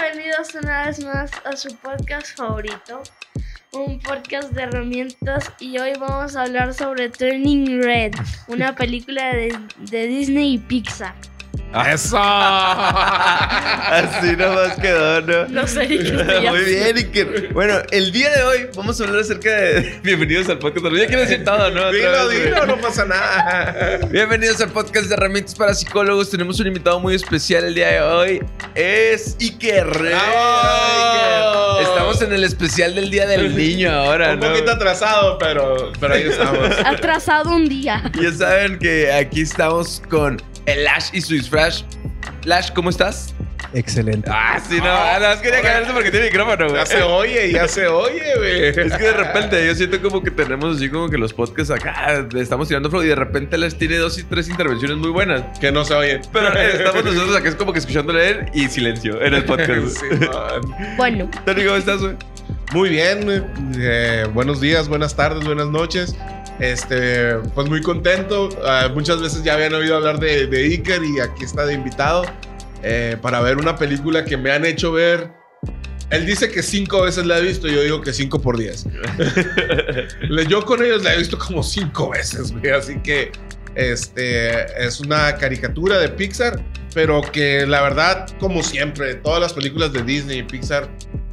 bienvenidos una vez más a su podcast favorito, un podcast de herramientas y hoy vamos a hablar sobre Turning Red, una película de, Disney y Pixar. ¡Eso! Así nomás quedó, ¿no? No sé estoy Muy bien, Iker. Bueno, el día de hoy vamos a hablar acerca de. Bienvenidos al podcast. Ya quiero decir todo, ¿no? Dilo, vez, dilo, güey. no pasa nada. Bienvenidos al podcast de herramientas para psicólogos. Tenemos un invitado muy especial el día de hoy. Es Iker. ¡Bravo! Iker. Estamos en el especial del Día del Niño ahora, Un ¿no? poquito atrasado, pero, pero ahí estamos. Atrasado un día. Ya saben que aquí estamos con el Lash y su disfraz. Lash, ¿cómo estás? Excelente. Ah, sí, no. Ah, no, es que quería caerse porque tiene micrófono, güey. Ya se oye, ya se oye, güey. Es que de repente yo siento como que tenemos así como que los podcasts acá le estamos tirando flow y de repente les tiene dos y tres intervenciones muy buenas. Que no se oye. Pero eh, estamos nosotros acá es como que escuchándole él y silencio en el podcast. Sí. Bueno, Tony, ¿cómo estás, güey? Muy bien, güey. Eh, buenos días, buenas tardes, buenas noches. Este, pues muy contento. Ah, muchas veces ya habían oído hablar de, de Iker y aquí está de invitado eh, para ver una película que me han hecho ver. Él dice que cinco veces la he visto, yo digo que cinco por diez. Yo con ellos la he visto como cinco veces, güey. Así que este es una caricatura de Pixar, pero que la verdad, como siempre, todas las películas de Disney y Pixar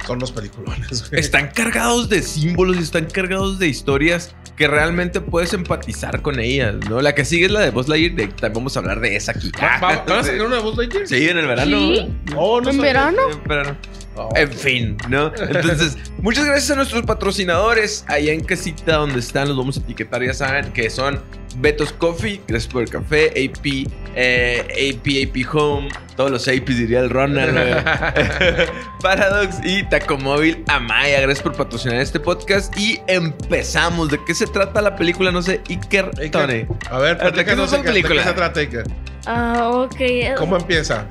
son los peliculones, güey. Están cargados de símbolos y están cargados de historias que realmente puedes empatizar con ellas, ¿no? La que sigue es la de Buzz Lightyear, de, también vamos a hablar de esa aquí. ¿Va- va- ¿Van a sacar una voz Lightyear? Sí, en el verano. ¿Sí? Oh, no ¿En verano? En verano. Oh. En fin, ¿no? Entonces, muchas gracias a nuestros patrocinadores allá en casita donde están, los vamos a etiquetar, ya saben, que son Betos Coffee, gracias por el café, AP, eh, AP, AP Home, todos los APs diría el runner, güey. Paradox y Tacomóvil Amaya, gracias por patrocinar este podcast y empezamos. ¿De qué se trata la película? No sé, Iker Iker, Tone. A ver, ¿De qué se trata, Iker? ah, ok. ¿Cómo empieza?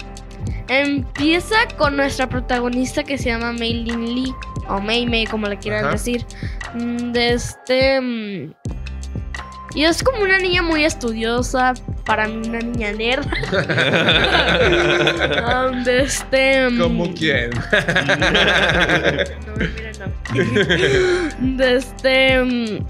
Empieza con nuestra protagonista que se llama Mei Lin Lee, o Mei Mei, como le quieran Ajá. decir. Mm, De este. mm, Y es como una niña muy estudiosa, para mí una niña nerd. Um, de este. mm, ¿Cómo quién? no, mentira, no. De este.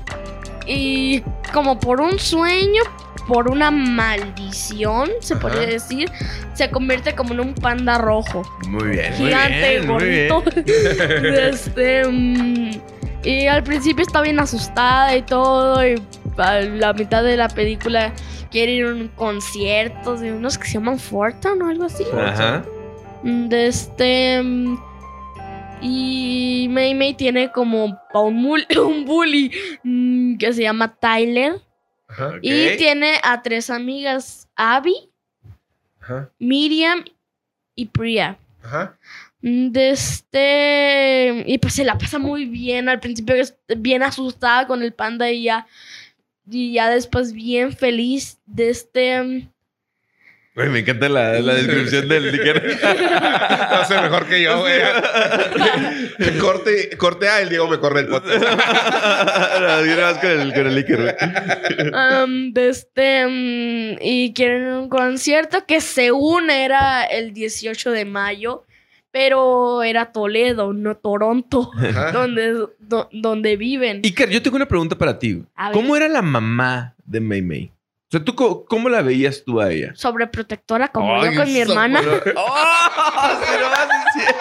Y como por un sueño, por una maldición, se Ajá. podría decir, se convierte como en un panda rojo. Muy bien, muy Gigante, muy bien. De este. mm, Y al principio está bien asustada y todo. Y a la mitad de la película quiere ir a un concierto de unos que se llaman Fortune o algo así. Ajá. Mm, De este. mm, Y Mei Mei tiene como un, un bully que se llama Tyler. Ajá, Y tiene a tres amigas: Abby, ajá, Miriam y Priya. ajá. Mm, De este. Y pues se la pasa muy bien. Al principio es bien asustada con el panda y ya. Y ya después bien feliz. De este. Güey, me encanta la, la descripción del Iker. Lo hace mejor que yo, güey. corte, corte a el Diego me corre el podcast. no, nada más con el, con el Iker, güey. Um, de este, y quieren un concierto que según era el 18 de mayo, pero era Toledo, no Toronto, Ajá. donde, do- donde viven. Iker, yo tengo una pregunta para ti. ver. ¿Cómo era la mamá de Mei Mei? O sea, ¿tú cómo, la veías tú a ella? Sobreprotectora como Ay, yo con mi hermana. ¡Oh! ¡Se lo vas diciendo!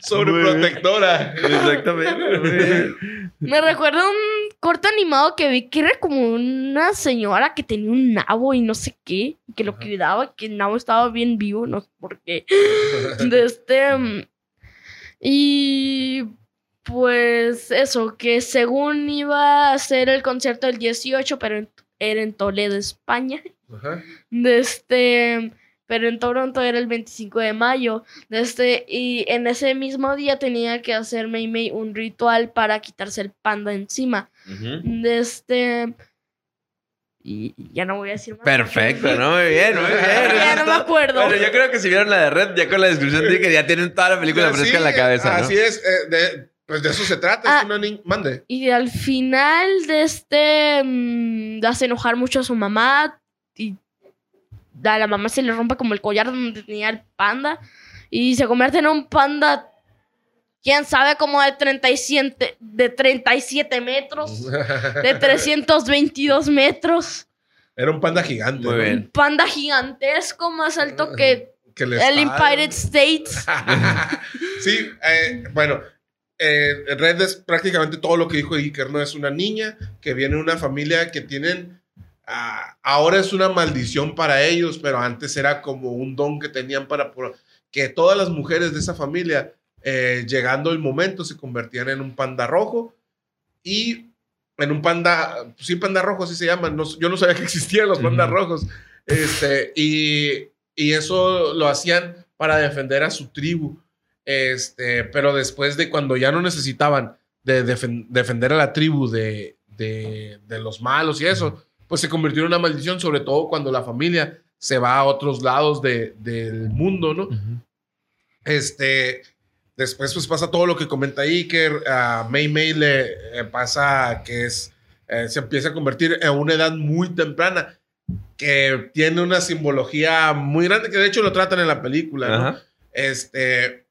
Sobreprotectora. Exactamente. Me recuerda un corto animado que vi que era como una señora que tenía un nabo y no sé qué, y que lo cuidaba, y que el nabo estaba bien vivo, no sé por qué. De este. mm, Y pues eso, que según iba a ser el concierto el 18, pero en- era en Toledo, España. Ajá. De este. Pero en Toronto era el 25 de mayo. Este, y en ese mismo día tenía que hacer Mei Mei un ritual para quitarse el panda encima. De este. Y ya no voy a decir más. Perfecto, ¿no? Muy bien, muy bien. Ya no me acuerdo. Pero yo creo que si vieron la de Red, ya con la descripción de que ya tienen toda la película Sí, fresca en la cabeza, ¿no? Así es. eh, de- pues de eso se trata. Ah. Es una ni- Mande. Y al final de este. mm, hace enojar mucho a su mamá. Y a la mamá se le rompe como el collar donde tenía el panda y se convierte en un panda, quién sabe, como de 37, de 37 metros, de 322 metros. Era un panda gigante. Muy ¿no? bien. Un panda gigantesco más alto que Que el está- Empire States. sí, eh, bueno, eh, Red es prácticamente todo lo que dijo Iker, ¿no? Es una niña que viene de una familia que tienen... ah, ahora es una maldición para ellos, pero antes era como un don que tenían para... que todas las mujeres de esa familia, eh, llegando el momento, se convertían en un panda rojo y en un panda, sí, panda rojo, así se llaman. No- yo no sabía que existían los pandas rojos. Este, y, y eso lo hacían para defender a su tribu. Este, pero después de cuando ya no necesitaban de defen- defender a la tribu de, de, de los malos y eso, pues se convirtió en una maldición, sobre todo cuando la familia se va a otros lados de- del mundo, ¿no? Este, después pues pasa todo lo que comenta Iker, a Mei Mei le eh, pasa que es, eh, se empieza a convertir en una edad muy temprana, que tiene una simbología muy grande, que de hecho lo tratan en la película, ¿no? Ajá. Este, a-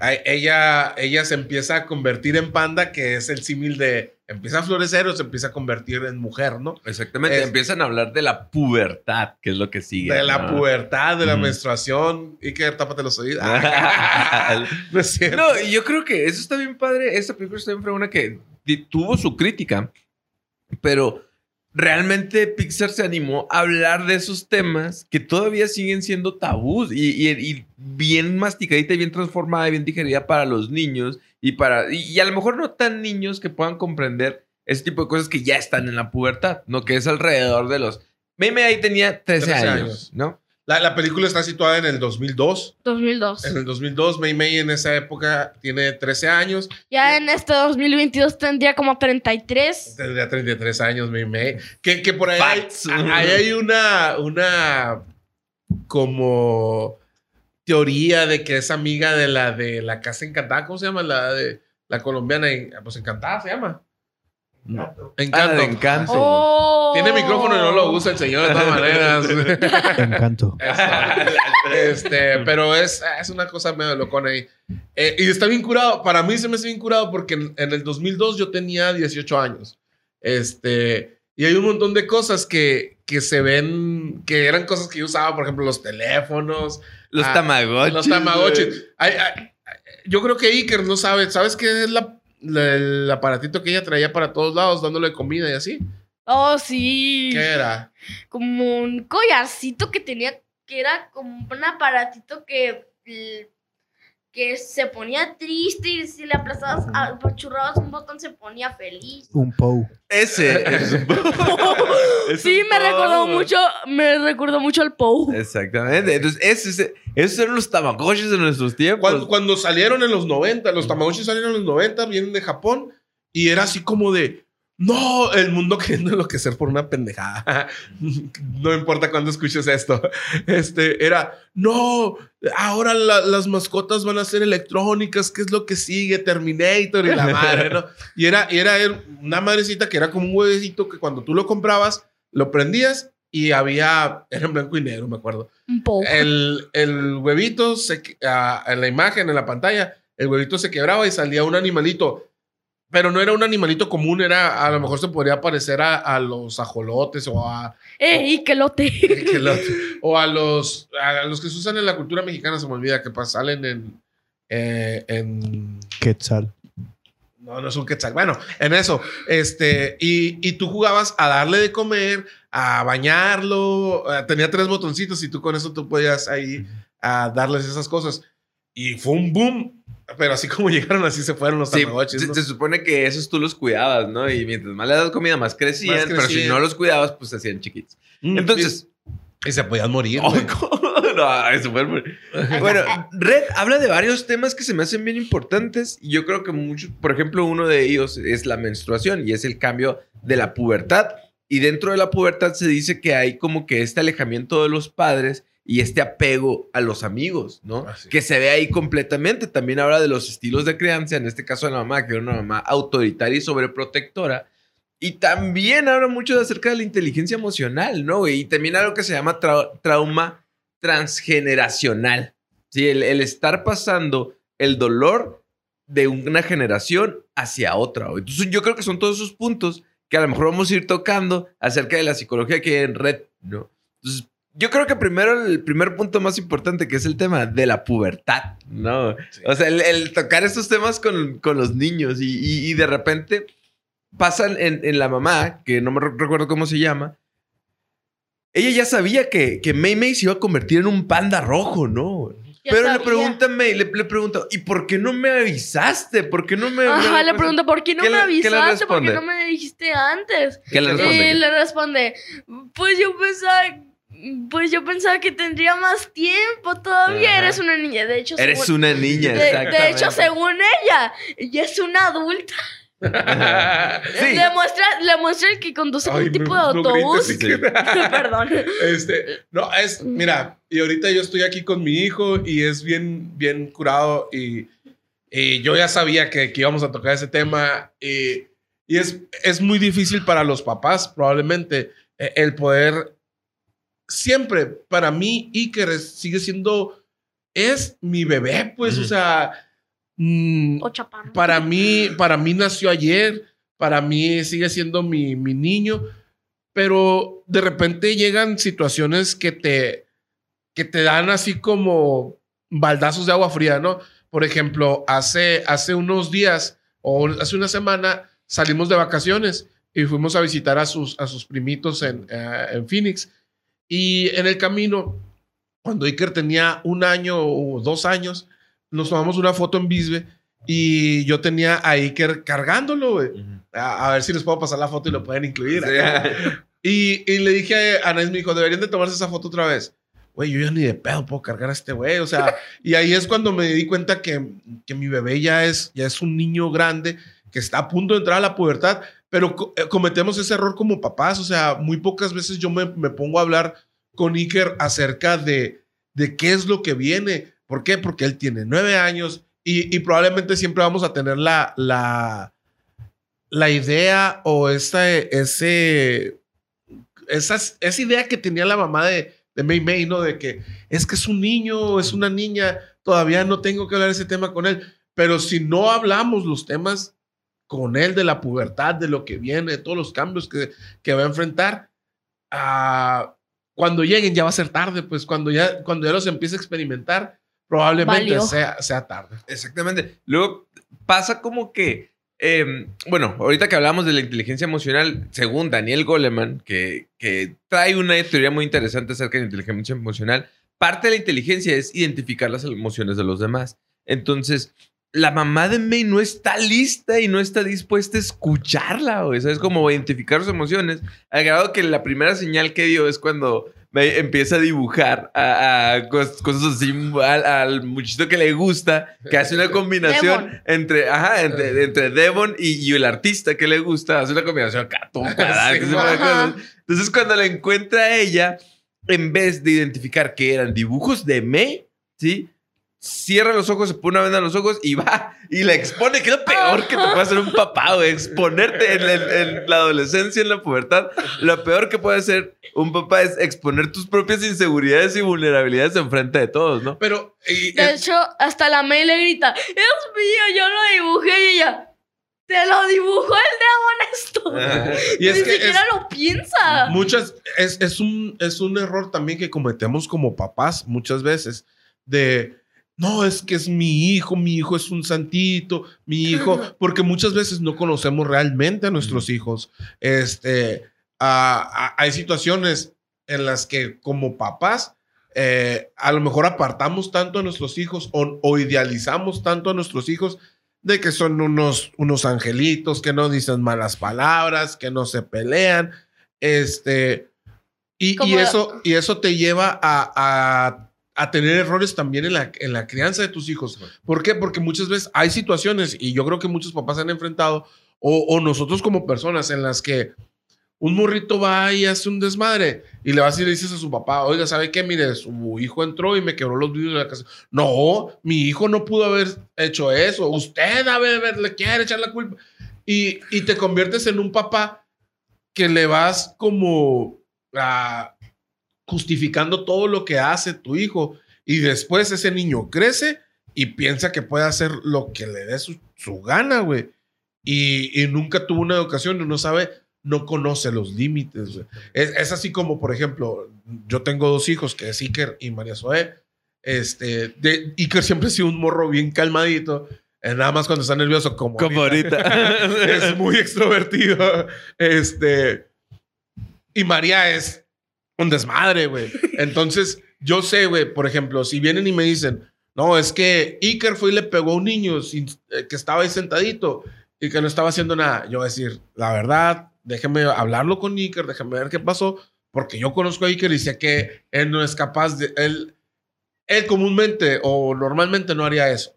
ella, ella se empieza a convertir en panda, que es el símil de, empieza a florecer o se empieza a convertir en mujer, ¿no? Exactamente. Es- Empiezan a hablar de la pubertad, que es lo que sigue. De la ¿no? pubertad, de la menstruación, Iker, tápate los oídos. no es cierto. No, y yo creo que eso está bien padre. Esta película está bien fregona que tuvo su crítica, pero realmente Pixar se animó a hablar de esos temas que todavía siguen siendo tabús y, y- y bien masticadita y bien transformada y bien digerida para los niños y para y, y a lo mejor no tan niños que puedan comprender ese tipo de cosas que ya están en la pubertad, ¿no? Que es alrededor de los... Meme ahí tenía 13, 13 años, años. ¿no? La, la película está situada en el 2002. 2002. En el 2002, Mei Mei en esa época tiene 13 años. Ya en este 2022 tendría como 33. Tendría 33 años, Mei Mei. Que, que por ahí hay, ahí hay una, una como teoría de que es amiga de la de la casa encantada. ¿Cómo se llama? La de la colombiana. en- Pues encantada se llama. Ah, Encanto. Encanto. Oh. Tiene micrófono y no lo usa el señor de todas maneras. Encanto. Este, pero es, es una cosa medio locona ahí. Eh, y está bien curado. Para mí se me hace bien curado porque en, en el 2002 yo tenía 18 años. Este, y hay un montón de cosas que, que se ven, que eran cosas que yo usaba, por ejemplo, los teléfonos, Los Ah, tamagotchis. los tamagotchis. Ay, ay, yo creo que Iker no sabe. ¿Sabes qué es la- el aparatito que ella traía para todos lados, dándole comida y así? Oh, sí. ¿Qué era? Como un collarcito que tenía, que era como un aparatito que, que se ponía triste y si le aplastabas, apachurrabas un botón se ponía feliz. Un Pou. Ese. es un- es sí, un me recordó Pou. mucho, me recordó mucho al Pou. Exactamente. Entonces, ese, ese- esos eran los tamagotchis de nuestros tiempos. Cuando, cuando salieron en los 90, los Tamagotchi salieron en los 90, vienen de Japón y era así como de, no, el mundo queriendo enloquecer por una pendejada. no importa cuándo escuches esto. Este, era, no, ahora la- las mascotas van a ser electrónicas, ¿qué es lo que sigue? Terminator y la madre, ¿no? Y era, y era una madrecita que era como un huevecito que cuando tú lo comprabas, lo prendías y había, era en blanco y negro, me acuerdo. Un Pou. El, el huevito, se, ah, en la imagen, en la pantalla, el huevito se quebraba y salía un animalito. Pero no era un animalito común, era, a lo mejor se podría parecer a, a los ajolotes o a, ¡Ey, que lote! que lo- o a los, a los que se usan en la cultura mexicana, se me olvida, que pas- salen en, eh, en Quetzal. no, no es un quetzal. Bueno, en eso. Este, y, y tú jugabas a darle de comer, a bañarlo. eh, Tenía tres botoncitos y tú con eso tú podías ahí a darles esas cosas. Y fue un boom. Pero así como llegaron, así se fueron los Sí, tamagotchis. se, ¿no? se supone que esos tú los cuidabas, ¿no? Y mientras más le das comida, más crecían. Más Pero si no los cuidabas, pues se hacían chiquitos. Mm, Entonces. Y, y se podían morir. Oh, no, eso fue muy- Bueno, Red habla de varios temas que se me hacen bien importantes. Y yo creo que muchos, por ejemplo, uno de ellos es la menstruación y es el cambio de la pubertad. Y dentro de la pubertad se dice que hay como que este alejamiento de los padres y este apego a los amigos, ¿no? Ah, sí. Que se ve ahí completamente. También habla de los estilos de crianza, en este caso de la mamá, que era una mamá autoritaria y sobreprotectora. Y también habla mucho acerca de la inteligencia emocional, ¿no? Y también algo que se llama trauma transgeneracional. Sí, el, estar pasando el dolor de una generación hacia otra. Entonces yo creo que son todos esos puntos que a lo mejor vamos a ir tocando acerca de la psicología que hay en red, ¿no? Entonces, yo creo que primero el primer punto más importante que es el tema de la pubertad, ¿no? O sea, el, tocar estos temas con, los niños y, de repente pasan en, la mamá, que no me recuerdo cómo se llama, ella ya sabía que, que May May se iba a convertir en un panda rojo, ¿no? Pero le pregunta May, le, le pregunta, ¿y por qué no me avisaste? ¿Por qué no me... Ajá, le pregunta, ¿por qué no me avisaste? ¿Por qué no me dijiste antes? ¿Qué le responde? Y le responde, pues yo pensaba pues yo pensaba que tendría más tiempo. Todavía eres una niña. De hecho, eres una niña. De, de, hecho, según ella, ella es una adulta. sí. le, muestra, le muestra que conduce un tipo de autobús. Perdón. Este, no, es, mira, y ahorita yo estoy aquí con mi hijo y es bien, bien curado y, y yo ya sabía que, que, íbamos a tocar ese tema y, y es, es muy difícil para los papás probablemente e, el poder siempre para mí Iker sigue siendo, es mi bebé, pues, o sea, mm, para mí, para mí nació ayer, para mí sigue siendo mi, mi niño, pero de repente llegan situaciones que te, que te dan así como baldazos de agua fría, ¿no? Por ejemplo, hace, hace unos días o hace una semana salimos de vacaciones y fuimos a visitar a sus, a sus primitos en, eh, en Phoenix. Y en el camino, cuando Iker tenía un año o dos años, nos tomamos una foto en Bisbe y yo tenía a Iker cargándolo, a, ver si les puedo pasar la foto y lo pueden incluir. y, y, le dije a Anés, me dijo, deberían de tomarse esa foto otra vez. Güey, yo ya ni de pedo puedo cargar a este güey. O sea, y ahí es cuando me di cuenta que, que mi bebé ya es, ya es un niño grande que está a punto de entrar a la pubertad, pero eh, cometemos ese error como papás, o sea, muy pocas veces yo me, pongo a hablar con Iker acerca de, de qué es lo que viene. ¿Por qué? Porque él tiene nueve años y, probablemente siempre vamos a tener la, la, la idea o esa, ese, esa, esa idea que tenía la mamá de, de May May, ¿no? De que es que es un niño, es una niña, todavía no tengo que hablar ese tema con él. Pero si no hablamos los temas con él de la pubertad, de lo que viene, de todos los cambios que, que va a enfrentar, ah, cuando lleguen ya va a ser tarde, pues cuando ya, cuando ya los empiece a experimentar, probablemente sea, sea tarde. Exactamente. Luego pasa como que, em, bueno, ahorita que hablamos de la inteligencia emocional, según Daniel Goleman, que, que trae una teoría muy interesante acerca de la inteligencia emocional, parte de la inteligencia es identificar las emociones de los demás. Entonces, la mamá de May no está lista y no está dispuesta a escucharla, o Es como identificar sus emociones. Al grado que la primera señal que dio es cuando May empieza a dibujar a, cosas así al, muchito que le gusta, que hace una combinación entre, ajá, entre, entre Devon y, el artista que le gusta, hace una combinación acá, Entonces, cuando la encuentra a ella, en vez de identificar que eran dibujos de May, ¿sí? Cierra los ojos, se pone una venda en los ojos y va y la expone, que es lo peor que te puede hacer un papá, güey. Exponerte en, la adolescencia, en la pubertad. Lo peor que puede hacer un papá es exponer tus propias inseguridades y vulnerabilidades en frente de todos, ¿no? Pero. de hecho, hasta la May le grita: Es mío, yo lo dibujé y ella. Te lo dibujó el de honesto. y es Ni siquiera lo piensa. Muchas. Es, es, un, es un error también que cometemos como papás muchas veces. De no, es que es mi hijo, mi hijo es un santito, mi hijo, porque muchas veces no conocemos realmente a nuestros hijos. Este, hay situaciones en las que como papás, eh, a lo mejor apartamos tanto a nuestros hijos o, idealizamos tanto a nuestros hijos de que son unos, unos angelitos, que no dicen malas palabras, que no se pelean, este, y, eso, y eso te lleva a a tener errores también en la, en la crianza de tus hijos. ¿Por qué? Porque muchas veces hay situaciones, y yo creo que muchos papás han enfrentado, o, nosotros como personas, en las que un morrito va y hace un desmadre y le vas y le dices a su papá, oiga, ¿sabe qué? Mire, su hijo entró y me quebró los vidrios de la casa. No, mi hijo no pudo haber hecho eso. Usted a ver, le quiere echar la culpa. Y, y te conviertes en un papá que le vas como ah, justificando todo lo que hace tu hijo y después ese niño crece y piensa que puede hacer lo que le dé su, su gana, güey. Y, y nunca tuvo una educación y no sabe, no conoce los límites. güey. Es, es así como, por ejemplo, yo tengo dos hijos, que es Iker y María Zoe. Este, de, Iker siempre ha sido un morro bien calmadito. eh, Nada más cuando está nervioso, como, Como ahorita. es muy extrovertido. Este. Y María es un desmadre, güey. Entonces, yo sé, güey, por ejemplo, si vienen y me dicen, no, es que Iker fue y le pegó a un niño sin- eh, que estaba ahí sentadito y que no estaba haciendo nada. Yo voy a decir, la verdad, déjeme hablarlo con Iker, déjame ver qué pasó, porque yo conozco a Iker y sé que él no es capaz de. Él, él comúnmente o normalmente no haría eso.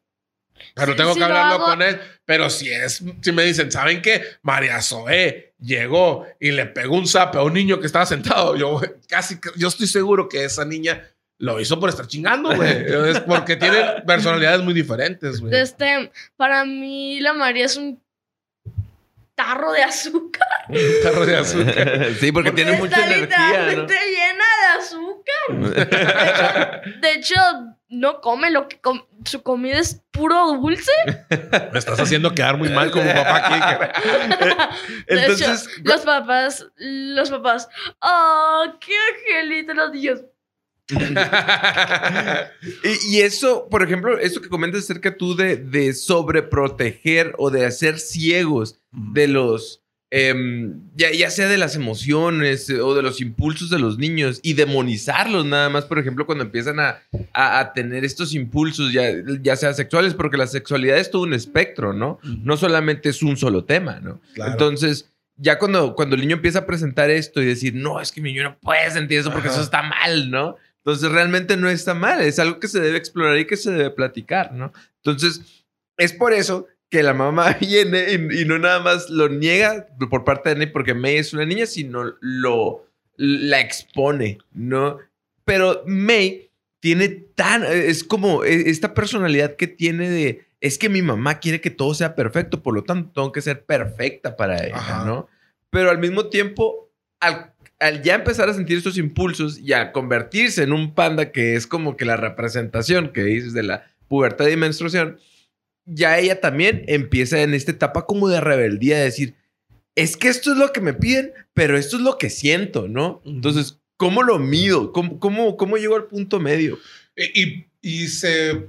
Pero Sí, tengo sí que lo hablarlo con él. Pero si es, si me dicen, ¿saben qué? María Zoé llegó y le pegó un zape a un niño que estaba sentado. Yo casi, yo estoy seguro que esa niña lo hizo por estar chingando, güey. Es porque tienen personalidades muy diferentes, güey. Este, para mí la María es un tarro de azúcar. Un tarro de azúcar. sí, porque tiene Está mucha energía, literalmente llena de azúcar. ¿no? De hecho, no come lo que com- su comida es puro dulce. Me estás haciendo quedar muy mal como papá aquí. De Entonces, hecho, los papás, los papás, oh, qué angelito los niños. Y, y eso, por ejemplo, eso que comentas acerca tú de, de sobreproteger o de hacer ciegos de los, em, ya, ya sea de las emociones eh, o de los impulsos de los niños y demonizarlos nada más, por ejemplo, cuando empiezan a, a- a tener estos impulsos, ya, ya sea sexuales, porque la sexualidad es todo un espectro, ¿no? No solamente es un solo tema, ¿no? Claro. Entonces, ya cuando, cuando el niño empieza a presentar esto y decir, no, es que mi niño no puede sentir eso porque Ajá. eso está mal, ¿no? Entonces, realmente no está mal, es algo que se debe explorar y que se debe platicar, ¿no? Entonces, es por eso que la mamá viene y, y no nada más lo niega por parte de Ney porque May es una niña, sino lo la expone, ¿no? Pero May tiene tan, es como e- esta personalidad que tiene de, es que mi mamá quiere que todo sea perfecto, por lo tanto tengo que ser perfecta para ella, Ajá. ¿no? Pero al mismo tiempo, al, al ya empezar a sentir estos impulsos y a convertirse en un panda que es como que la representación que dices de la pubertad y menstruación, ya ella también empieza en esta etapa como de rebeldía, de decir, es que esto es lo que me piden, pero esto es lo que siento, ¿no? Entonces, ¿cómo lo mido? ¿Cómo, cómo, cómo llego al punto medio? Y, y- se,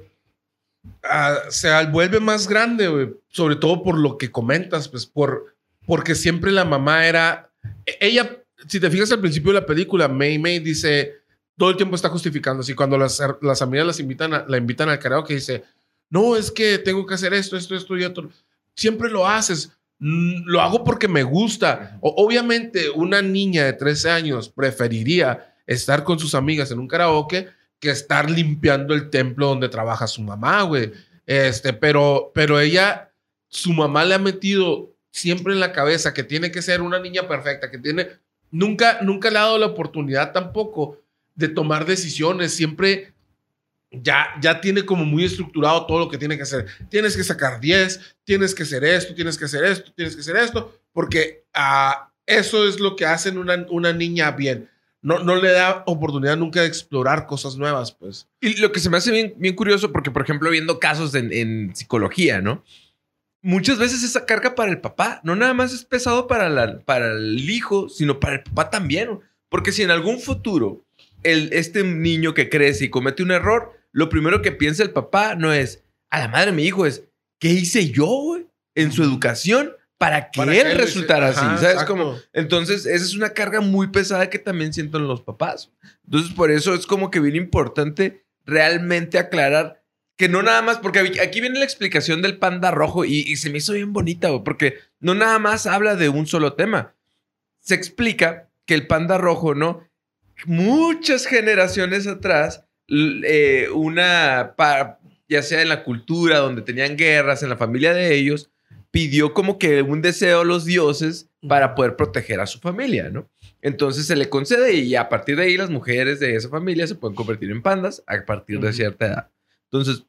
ah, se vuelve más grande, güey. Sobre todo por lo que comentas, pues por, porque siempre la mamá era. e- Ella, si te fijas al principio de la película, May May dice, todo el tiempo está justificando. Así cuando las, las amigas las invitan a- la invitan al karaoke, dice, no, es que tengo que hacer esto, esto, esto y otro. Siempre lo haces. "Mm, Lo hago porque me gusta. O- obviamente, una niña de 13 años preferiría estar con sus amigas en un karaoke que estar limpiando el templo donde trabaja su mamá, güey. Este, pero, pero ella, su mamá le ha metido siempre en la cabeza que tiene que ser una niña perfecta, que tiene, nunca, nunca le ha dado la oportunidad tampoco de tomar decisiones, siempre ya, ya tiene como muy estructurado todo lo que tiene que hacer. Tienes que sacar 10, tienes que hacer esto, tienes que hacer esto, tienes que hacer esto, porque ah, eso es lo que hacen una, una niña bien. No, no le da oportunidad nunca de explorar cosas nuevas, pues. Y lo que se me hace bien, bien curioso, porque por ejemplo, viendo casos en, en psicología, ¿no? Muchas veces esa carga para el papá no nada más es pesado para, la, para el hijo, sino para el papá también. Porque si en algún futuro el, este niño que crece y comete un error, lo primero que piensa el papá no es, a la madre de mi hijo, es, ¿qué hice yo? En su educación para que Para él resultara así, Ajá, ¿sabes? Como, entonces, esa es una carga muy pesada que también sienten los papás. Entonces, por eso es como que bien importante realmente aclarar que no nada más, porque aquí- viene la explicación del panda rojo y, y se me hizo bien bonita, güey, porque no nada más habla de un solo tema. Se explica que el panda rojo, ¿no? Muchas generaciones atrás, eh, una, ya sea en la cultura, donde tenían guerras, en la familia de ellos, pidió como que un deseo a los dioses para poder proteger a su familia, ¿no? Entonces se le concede y a partir de ahí las mujeres de esa familia se pueden convertir en pandas a partir de cierta edad. Entonces,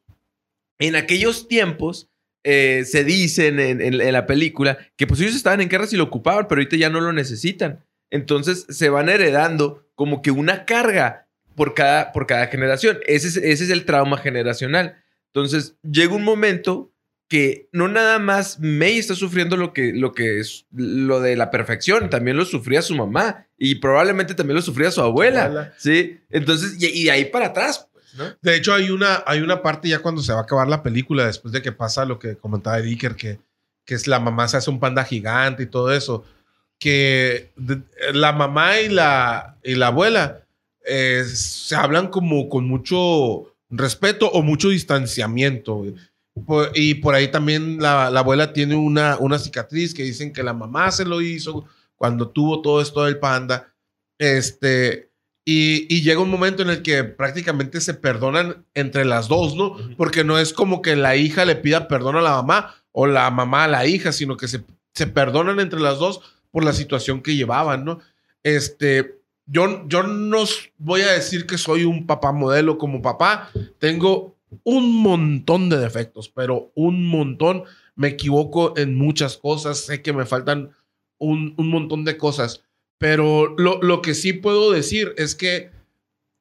en aquellos tiempos, eh, se dicen en, en, la película que pues ellos estaban en guerras y lo ocupaban, pero ahorita ya no lo necesitan. Entonces se van heredando como que una carga por cada, por cada generación. Ese es, ese es el trauma generacional. Entonces llega un momento que no nada más May está sufriendo lo que, lo que es lo de la perfección, también lo sufría su mamá y probablemente también lo sufría su abuela. Sí, entonces, y, de ahí para atrás, de hecho, hay una, hay una parte ya cuando se va a acabar la película, después de que pasa lo que comentaba Dicker, que, que es la mamá se hace un panda gigante y todo eso, que la mamá y la, y la abuela eh, se hablan como con mucho respeto o mucho distanciamiento. y por ahí también la, la, abuela tiene una, una cicatriz que dicen que la mamá se lo hizo cuando tuvo todo esto del panda. Este, y, llega un momento en el que prácticamente se perdonan entre las dos, ¿no? Porque no es como que la hija le pida perdón a la mamá o la mamá a la hija, sino que se, se perdonan entre las dos por la situación que llevaban, ¿no? Este, yo, yo no voy a decir que soy un papá modelo como papá. Tengo un montón de defectos, pero un montón. Me equivoco en muchas cosas. Sé que me faltan un, un montón de cosas. Pero lo, lo que sí puedo decir es que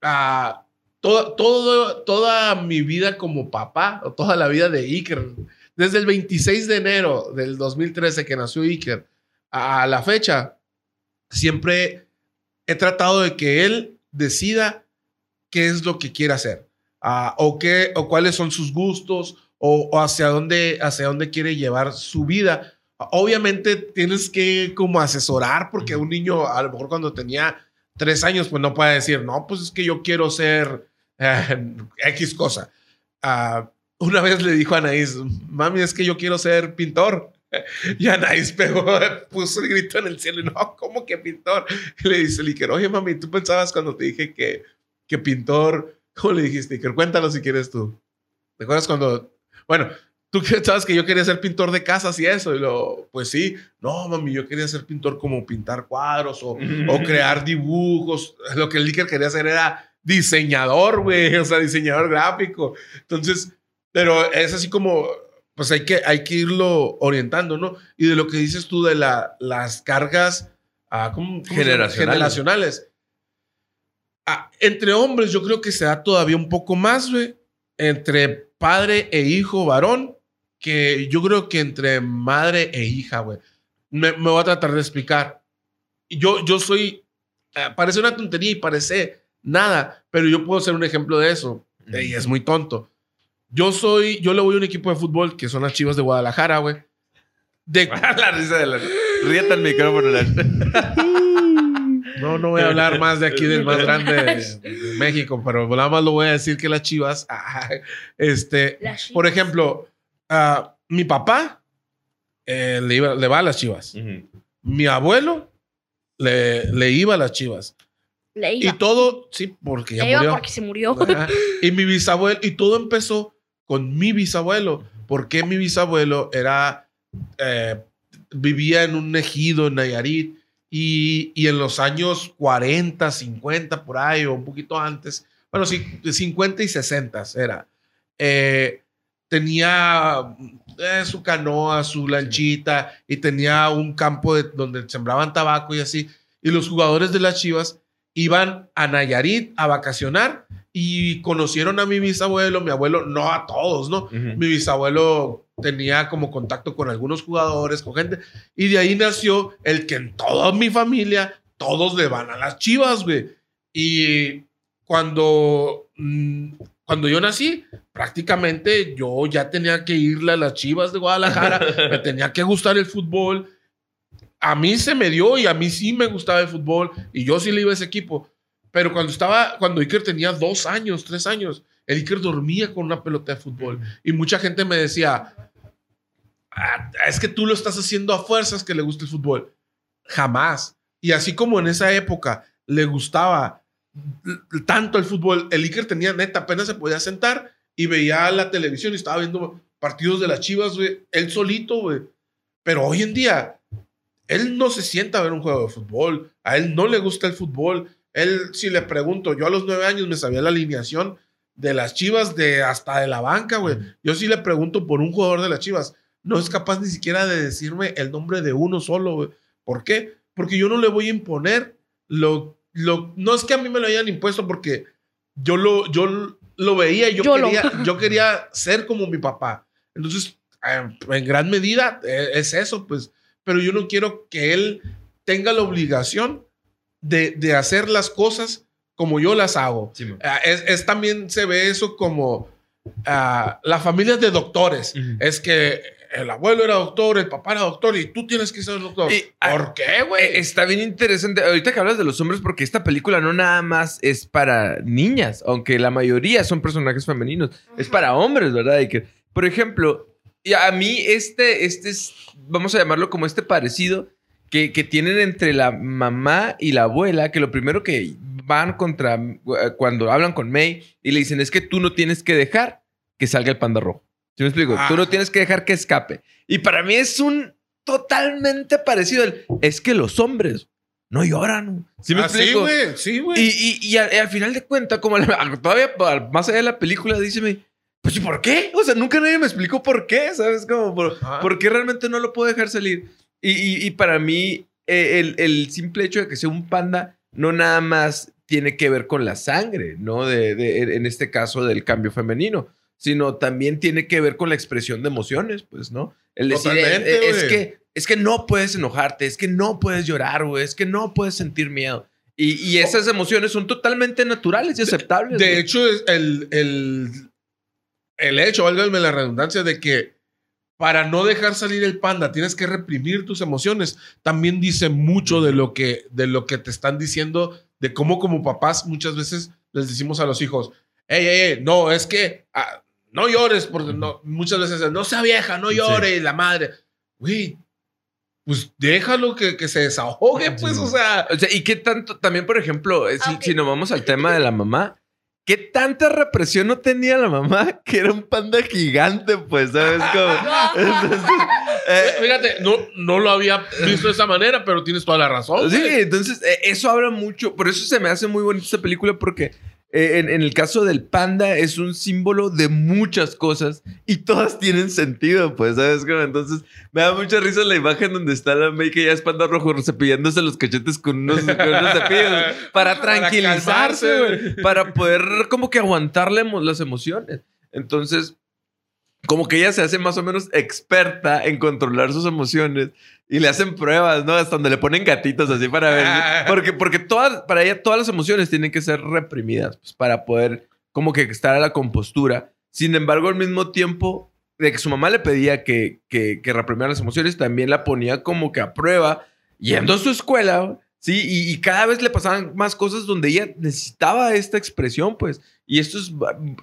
uh, toda, todo, toda mi vida como papá, o toda la vida de Iker, desde el 26 de enero del 2013 que nació Iker, a la fecha, siempre he tratado de que él decida qué es lo que quiere hacer, uh, o, qué, o cuáles son sus gustos, o, o, hacia, dónde, hacia dónde quiere llevar su vida. Obviamente tienes que como asesorar porque un niño a lo mejor cuando tenía tres años pues no puede decir, no, pues es que yo quiero ser eh, X cosa. Ah, una vez le dijo a Anaís, mami, es que yo quiero ser pintor. Y Anaís pegó, puso el grito en el cielo y no, ¿cómo que pintor? Y le dice Liker, oye mami, ¿tú pensabas cuando te dije que, que pintor? ¿Cómo le dijiste, Liker? Cuéntalo si quieres tú. ¿Te acuerdas cuando, bueno, tú sabes que yo quería ser pintor de casas y eso. Y lo, pues sí, no, mami, yo quería ser pintor como pintar cuadros o, o crear dibujos. Lo que el Licker quería hacer era diseñador, güey, o sea, diseñador gráfico. Entonces, pero es así como, pues hay que, hay que irlo orientando, ¿no? Y de lo que dices tú de la, las cargas ah, generacionales. generacionales. Ah, entre hombres yo creo que se da todavía un poco más, güey. Entre padre e hijo varón, que yo creo que entre madre e hija, güey. Me, voy a tratar de explicar. Yo, yo soy, eh, parece una tontería y parece nada, pero yo puedo ser un ejemplo de eso. Y es muy tonto. Yo soy, yo le voy a un equipo de fútbol que son las Chivas de Guadalajara, güey. De... la risa de la... Ríete el micrófono. No, no voy a hablar más de aquí del más grande de, México, pero nada más lo voy a decir que las Chivas, este, por ejemplo, Ah, mi papá eh, le, iba, le va a las chivas. Mi abuelo le, le, iba a las chivas. Le iba. Y todo, sí, porque ya le murió. Iba porque se murió. Y mi bisabuelo, y todo empezó con mi bisabuelo. Porque mi bisabuelo era, eh, vivía en un ejido en Nayarit. Y, y, en los años 40, 50, por ahí, o un poquito antes, bueno, sí, 50 y 60 era. Eh, tenía eh, su canoa, su lanchita y tenía un campo de, donde sembraban tabaco y así. Y los jugadores de las Chivas iban a Nayarit a vacacionar y conocieron a mi bisabuelo, mi abuelo, no a todos, ¿no? Mi bisabuelo tenía como contacto con algunos jugadores, con gente, y de ahí nació el que en toda mi familia todos le van a las Chivas, güey. Y cuando mm, cuando yo nací, prácticamente yo ya tenía que irle a las Chivas de Guadalajara, me tenía que gustar el fútbol. A mí se me dio y a mí sí me gustaba el fútbol y yo sí le iba a ese equipo. Pero cuando estaba, cuando Iker tenía dos años, tres años, el Iker dormía con una pelota de fútbol y mucha gente me decía, ah, es que tú lo estás haciendo a fuerzas que le guste el fútbol. Jamás. Y así como en esa época le gustaba tanto el fútbol. El Iker tenía neta, apenas se podía sentar y veía la televisión y estaba viendo partidos de las Chivas, güey, él solito, güey. Pero hoy en día, él no se sienta a ver un juego de fútbol. A él no le gusta el fútbol. Él, si le pregunto, yo a los nueve años me sabía la alineación de las Chivas, de hasta de la banca, güey. Yo sí le pregunto por un jugador de las Chivas. No es capaz ni siquiera de decirme el nombre de uno solo, güey. ¿Por qué? Porque yo no le voy a imponer lo, lo... No es que a mí me lo hayan impuesto porque yo lo, yo lo veía y yo, quería, yo quería ser como mi papá. Entonces, em, en gran medida e, es eso, pues. Pero yo no quiero que él tenga la obligación de, de hacer las cosas como yo las hago. Ah, es, también se ve eso como uh, la familia de doctores. Es que el abuelo era doctor, el papá era doctor y tú tienes que ser doctor. Ah, ¿Por qué, güey? Eh, está bien interesante. Ahorita que hablas de los hombres, porque esta película no nada más es para niñas, aunque la mayoría son personajes femeninos. Es para hombres, ¿verdad? Y que, por ejemplo, a mí este, este es, vamos a llamarlo como este parecido que, que tienen entre la mamá y la abuela, que lo primero que van contra, eh, cuando hablan con May y le dicen, es que tú no tienes que dejar que salga el panda rojo. ¿Sí me explico? Tú no tienes que dejar que escape. Y para mí es un totalmente parecido. es que los hombres no lloran. ¿Sí me ah, explico? Sí, güey. Sí, y, y, al, final de cuentas, como todavía más allá de la película, dice, pues ¿y por qué? O sea, nunca nadie me explicó por qué, ¿sabes? Como, por, qué realmente no lo puedo dejar salir. Y, y para mí, eh, el, el, simple hecho de que sea un panda no nada más tiene que ver con la sangre, ¿no? De, en este caso del cambio femenino, sino también tiene que ver con la expresión de emociones, pues, ¿no? El decir, eh, eh, es, que, es que no puedes enojarte, es que no puedes llorar, güey, es que no puedes sentir miedo. Y, esas emociones son totalmente naturales y aceptables. De, hecho, el, el, el hecho, válgame la redundancia, de que para no dejar salir el panda, tienes que reprimir tus emociones. También dice mucho de lo que, de lo que te están diciendo de cómo como papás muchas veces les decimos a los hijos, hey, hey, no, es que ah, no llores, porque no, muchas veces no sea vieja, no llore, la madre. Güey, pues déjalo que, que se desahogue, pues, o sea. O sea, y qué tanto, también, por ejemplo, eh, si, si nos vamos al tema de la mamá, ¿Qué tanta represión no tenía la mamá? Que era un panda gigante, pues, ¿sabes cómo? Eh, fíjate, no, no lo había visto de esa manera, pero tienes toda la razón. Sí, entonces eh, eso habla mucho. Por eso se me hace muy bonita esta película, porque eh, en, el caso del panda es un símbolo de muchas cosas y todas tienen sentido, pues, ¿sabes? cómo? Entonces me da mucha risa la imagen donde está la May que ya es panda rojo cepillándose los cachetes con unos, cepillos para tranquilizarse, güey, para poder como que aguantarle las emociones. Entonces, como que ella se hace más o menos experta en controlar sus emociones y le hacen pruebas, ¿no? Hasta donde le ponen gatitos así para ver. Porque, porque todas, para ella todas las emociones tienen que ser reprimidas pues, para poder como que estar a la compostura. Sin embargo, al mismo tiempo de que su mamá le pedía que, que, que reprimiera las emociones, también la ponía como que a prueba yendo a su escuela, ¿sí? Y, y, cada vez le pasaban más cosas donde ella necesitaba esta expresión, pues. Y esto es,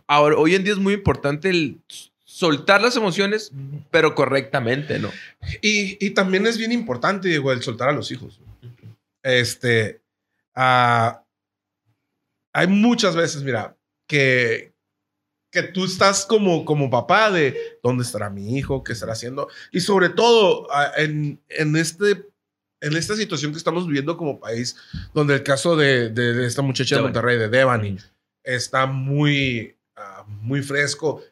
ahora, hoy en día es muy importante el soltar las emociones, pero correctamente, ¿no? Y, también es bien importante, Diego, el soltar a los hijos. Este, ah, hay muchas veces, mira, que, que tú estás como, como papá de dónde estará mi hijo, qué estará haciendo. Y sobre todo ah, en, en, este, en esta situación que estamos viviendo como país, donde el caso de, de, esta muchacha de Monterrey, de Devani, está muy, ah, muy fresco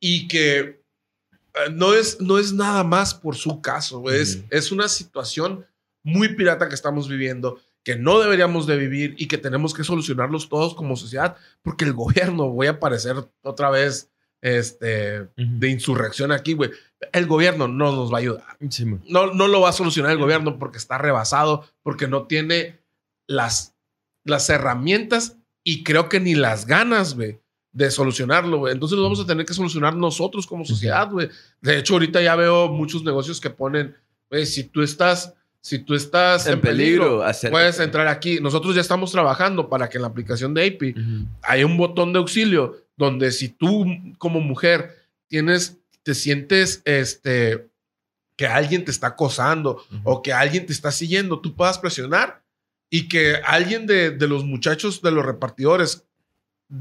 y que eh, no es, no es nada más por su caso, es, es una situación muy pirata que estamos viviendo, que no deberíamos de vivir y que tenemos que solucionarlos todos como sociedad, porque el gobierno, voy a aparecer otra vez este, de insurrección aquí, güey. El gobierno no nos va a ayudar. no, no lo va a solucionar el gobierno porque está rebasado, porque no tiene las, las herramientas y creo que ni las ganas, güey, de solucionarlo, güey. Entonces lo vamos a tener que solucionar nosotros como sociedad, güey. De hecho, ahorita ya veo muchos negocios que ponen, güey, si tú estás, si tú estás en, peligro, puedes entrar aquí. Nosotros ya estamos trabajando para que en la aplicación de AP haya un botón de auxilio donde si tú como mujer tienes, te sientes, este, que alguien te está acosando o que alguien te está siguiendo, tú puedas presionar y que alguien de, de los muchachos, de los repartidores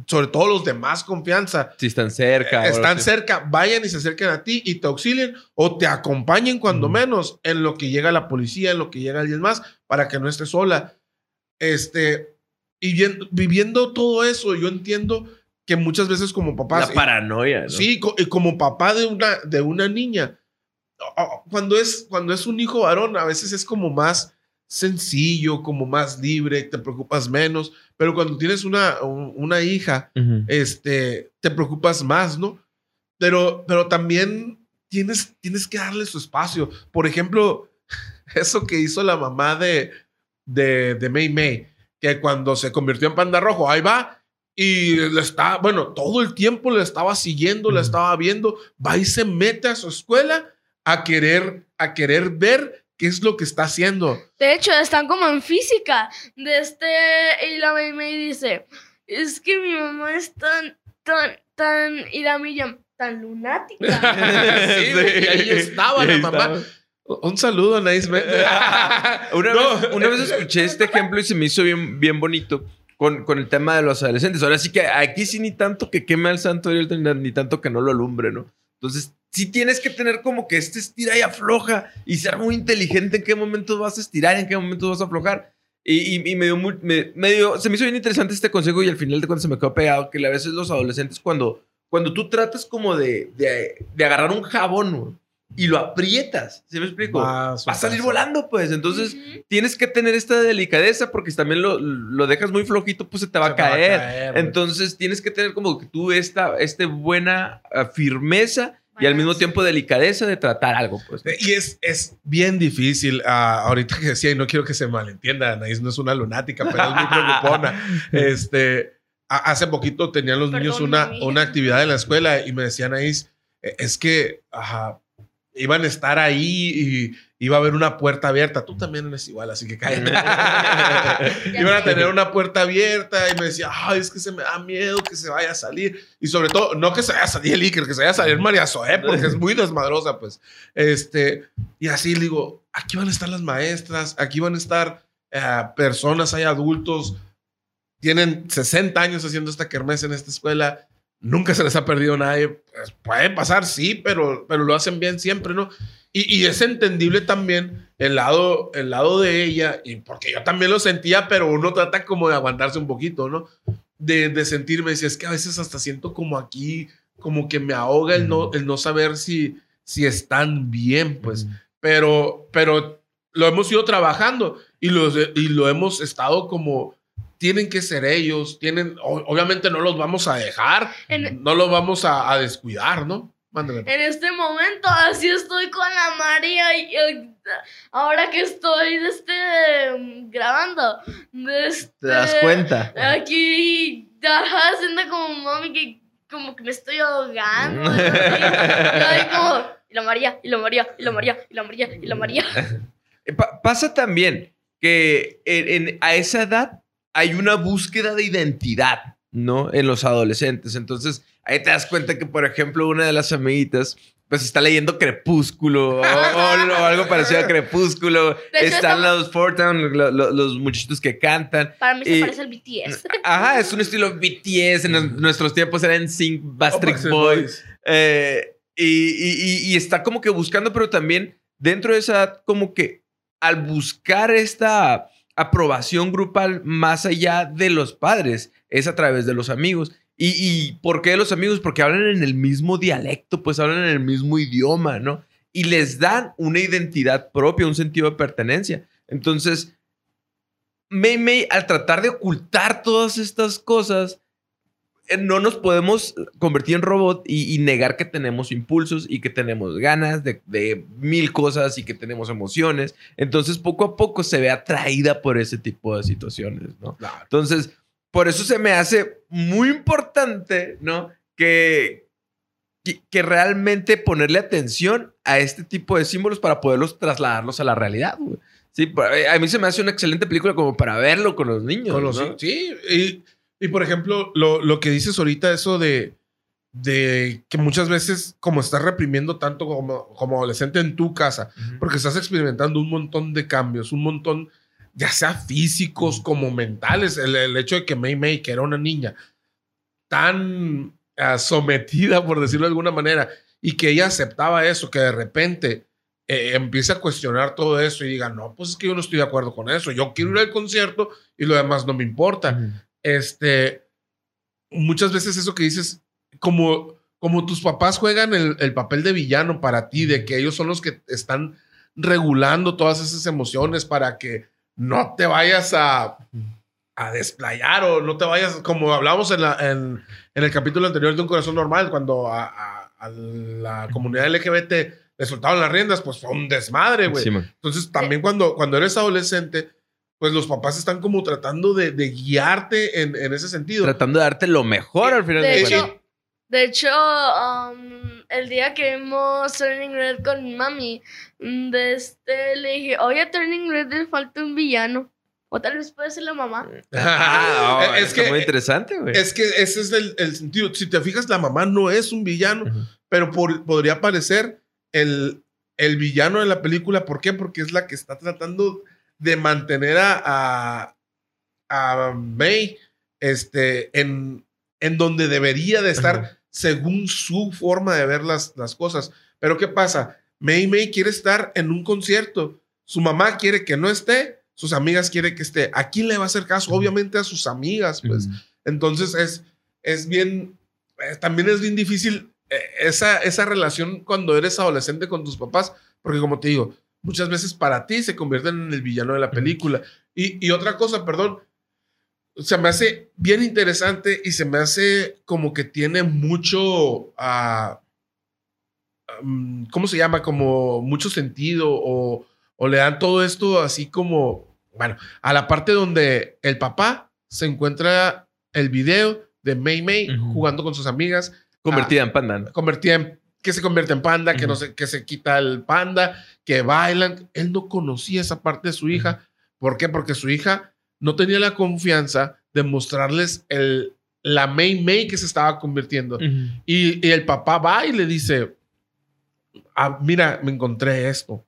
sobre todo los de más confianza. Si están cerca. están cerca, vayan y se acerquen a ti y te auxilien o te acompañen cuando menos en lo que llega la policía, en lo que llega alguien más, para que no estés sola. Este, y viviendo todo eso, yo entiendo que muchas veces como papás... La paranoia, ¿no? Sí, y como papá de una, de una niña. Cuando es, cuando es un hijo varón, a veces es como más sencillo, como más libre, te preocupas menos. Pero cuando tienes una, un- una hija, Ujú. este, te preocupas más, ¿no? Pero, pero también tienes, tienes que darle su espacio. Por ejemplo, eso que hizo la mamá de, de, de May May, que cuando se convirtió en panda rojo, ahí va. Y le está, bueno, todo el tiempo le estaba siguiendo, le Ujú. estaba viendo, va y se mete a su escuela a querer, a querer ver qué es lo que está haciendo. De hecho, están como en física. De este, y la May dice, es que mi mamá es tan, tan, tan, y la Miriam, tan lunática. Sí, güey, y ahí estaba Y la ahí mamá. estaba. Un saludo Méndez. Una, No. vez, una vez escuché este ejemplo y se me hizo bien, bien bonito con, con el tema de los adolescentes. Ahora sí que aquí sí ni tanto que queme al santo ni tanto que no lo alumbre, ¿no? Entonces, sí tienes que tener como que este estira y afloja y ser muy inteligente en qué momentos vas a estirar, en qué momentos vas a aflojar. Y, y, y me dio muy, me, me dio- se me hizo bien interesante este consejo y al final de cuentas se me quedó pegado que a veces los adolescentes cuando, cuando tú tratas como de, de, de agarrar un jabón y lo aprietas, ¿sí me explico? Va Va a salir volando, pues. Entonces, tienes que tener esta delicadeza porque si también lo, lo dejas muy flojito, pues se te va, a, caer. Entonces, tienes que tener como que tú esta, este buena ah, firmeza y al mismo tiempo delicadeza de tratar algo, pues. Y es, es bien difícil. ah, ahorita que decía, y no quiero que se malentienda, Anaís no es una lunática, pero es muy preocupona. Este, a- hace poquito tenían los niños una, una actividad en la escuela y me decían Anaís, "Eh, es que ajá, iban a estar ahí y iba a haber una puerta abierta. Tú también eres igual, así que cállate. iban a tener una puerta abierta y me decía, ay, es que se me da miedo que se vaya a salir. Y sobre todo, no que se vaya a salir el Iker, que se vaya a salir María Zoé, porque es muy desmadrosa, pues. Este, y así le digo, aquí van a estar las maestras, aquí van a estar eh, personas, hay adultos, tienen 60 años haciendo esta kermés en esta escuela, nunca se les ha perdido nadie. Pues, puede pasar, sí, pero, pero lo hacen bien siempre, ¿no? Y, y es entendible también el lado, el lado de ella, y porque yo también lo sentía, pero uno trata como de aguantarse un poquito, ¿no? De, de sentirme, decía, es que a veces hasta siento como aquí, como que me ahoga el no, el no saber si, si están bien, pues pero, pero lo hemos ido trabajando y lo, y lo hemos estado como, tienen que ser ellos, tienen, obviamente no los vamos a dejar, En, no los vamos a, a descuidar, ¿no? Mándale. en este momento, así estoy con la María y ahora que estoy de este, grabando, de este, ¿Te das cuenta? Aquí, ajá, haciendo como mami que como que me estoy ahogando. Y ahí como, y la María, y la María, y la María, y la María, y la María. Eh, pa- pasa también que en- en- a esa edad hay una búsqueda de identidad, ¿no? En los adolescentes. Entonces, ahí te das cuenta que, por ejemplo, una de las amiguitas, pues está leyendo Crepúsculo o, algo parecido a Crepúsculo. Hecho, Están los Fortown, lo- lo- los muchachitos que cantan. Para mí se Y- parece al BTS. Ajá, es un estilo BTS. En nuestros tiempos eran Sync, Backstreet Boys. Eh, y, y- y- y está como que buscando, pero también dentro de esa edad, como que al buscar esta aprobación grupal más allá de los padres, es a través de los amigos. ¿Y, y por qué los amigos? Porque hablan en el mismo dialecto, pues hablan en el mismo idioma, ¿no? Y les dan una identidad propia, un sentido de pertenencia. Entonces, Mei Mei, al tratar de ocultar todas estas cosas, no nos podemos convertir en robot y, y negar que tenemos impulsos y que tenemos ganas de, de mil cosas y que tenemos emociones. Entonces, poco a poco se ve atraída por ese tipo de situaciones, ¿no? Claro. Entonces, por eso se me hace muy importante, ¿no? Que, que, que realmente ponerle atención a este tipo de símbolos para poderlos trasladarlos a la realidad, güey. Sí, eh, a mí se me hace una excelente película como para verlo con los niños. Con los- ¿no? Sí, y, y por ejemplo, lo, lo que dices ahorita, eso de, de que muchas veces, como estás reprimiendo tanto como, como adolescente en tu casa, Ujú. porque estás experimentando un montón de cambios, un montón, ya sea físicos como mentales. El, el hecho de que May May, que era una niña tan ah, sometida, por decirlo de alguna manera, y que ella aceptaba eso, que de repente eh, empiece a cuestionar todo eso y diga, no, pues es que yo no estoy de acuerdo con eso, yo quiero ir al concierto y lo demás no me importa. Este, muchas veces eso que dices, como, como tus papás juegan el, el papel de villano para ti, de que ellos son los que están regulando todas esas emociones para que no te vayas a, a desplayar o no te vayas, como hablamos en, la, en, en el capítulo anterior de Un Corazón Normal, cuando a, a- a la comunidad LGBT le soltaron las riendas, pues fue un desmadre, güey. Sí. Entonces, también cuando, cuando eres adolescente, pues los papás están como tratando de, de guiarte en, en ese sentido. Tratando de darte lo mejor al final de, De cuentas. hecho, de hecho um, el día que vimos Turning Red con mi mami, mm, de este, le dije, oye, a Turning Red le falta un villano. O tal vez puede ser la mamá. Ah, es, está que, muy interesante, güey. es que ese es el, el sentido. Si te fijas, la mamá no es un villano, pero por- podría parecer el, el villano de la película. ¿Por qué? Porque es la que está tratando de mantener a, a, a May este, en, en donde debería de estar Ajá. según su forma de ver las, las cosas. Pero ¿qué pasa? May May quiere estar en un concierto. Su mamá quiere que no esté. Sus amigas quieren que esté. ¿A quién le va a hacer caso? Obviamente a sus amigas, pues. Entonces es, es bien, eh, también es bien difícil eh, esa, esa relación cuando eres adolescente con tus papás, porque como te digo, muchas veces para ti se convierten en el villano de la película. Y, y otra cosa, perdón, se me hace bien interesante y se me hace como que tiene mucho, ah, mm, ¿cómo se llama? Como mucho sentido o, o le dan todo esto así como, bueno, a la parte donde el papá se encuentra el video de May Ujú. jugando con sus amigas, Convertida en panda. convertida en que se convierte en panda, que no se, que se quita el panda, que bailan. Él no conocía esa parte de su hija. ¿Por qué? Porque su hija no tenía la confianza de mostrarles el, la May May que se estaba convirtiendo. Y, y el papá va y le dice, ah, mira, me encontré esto.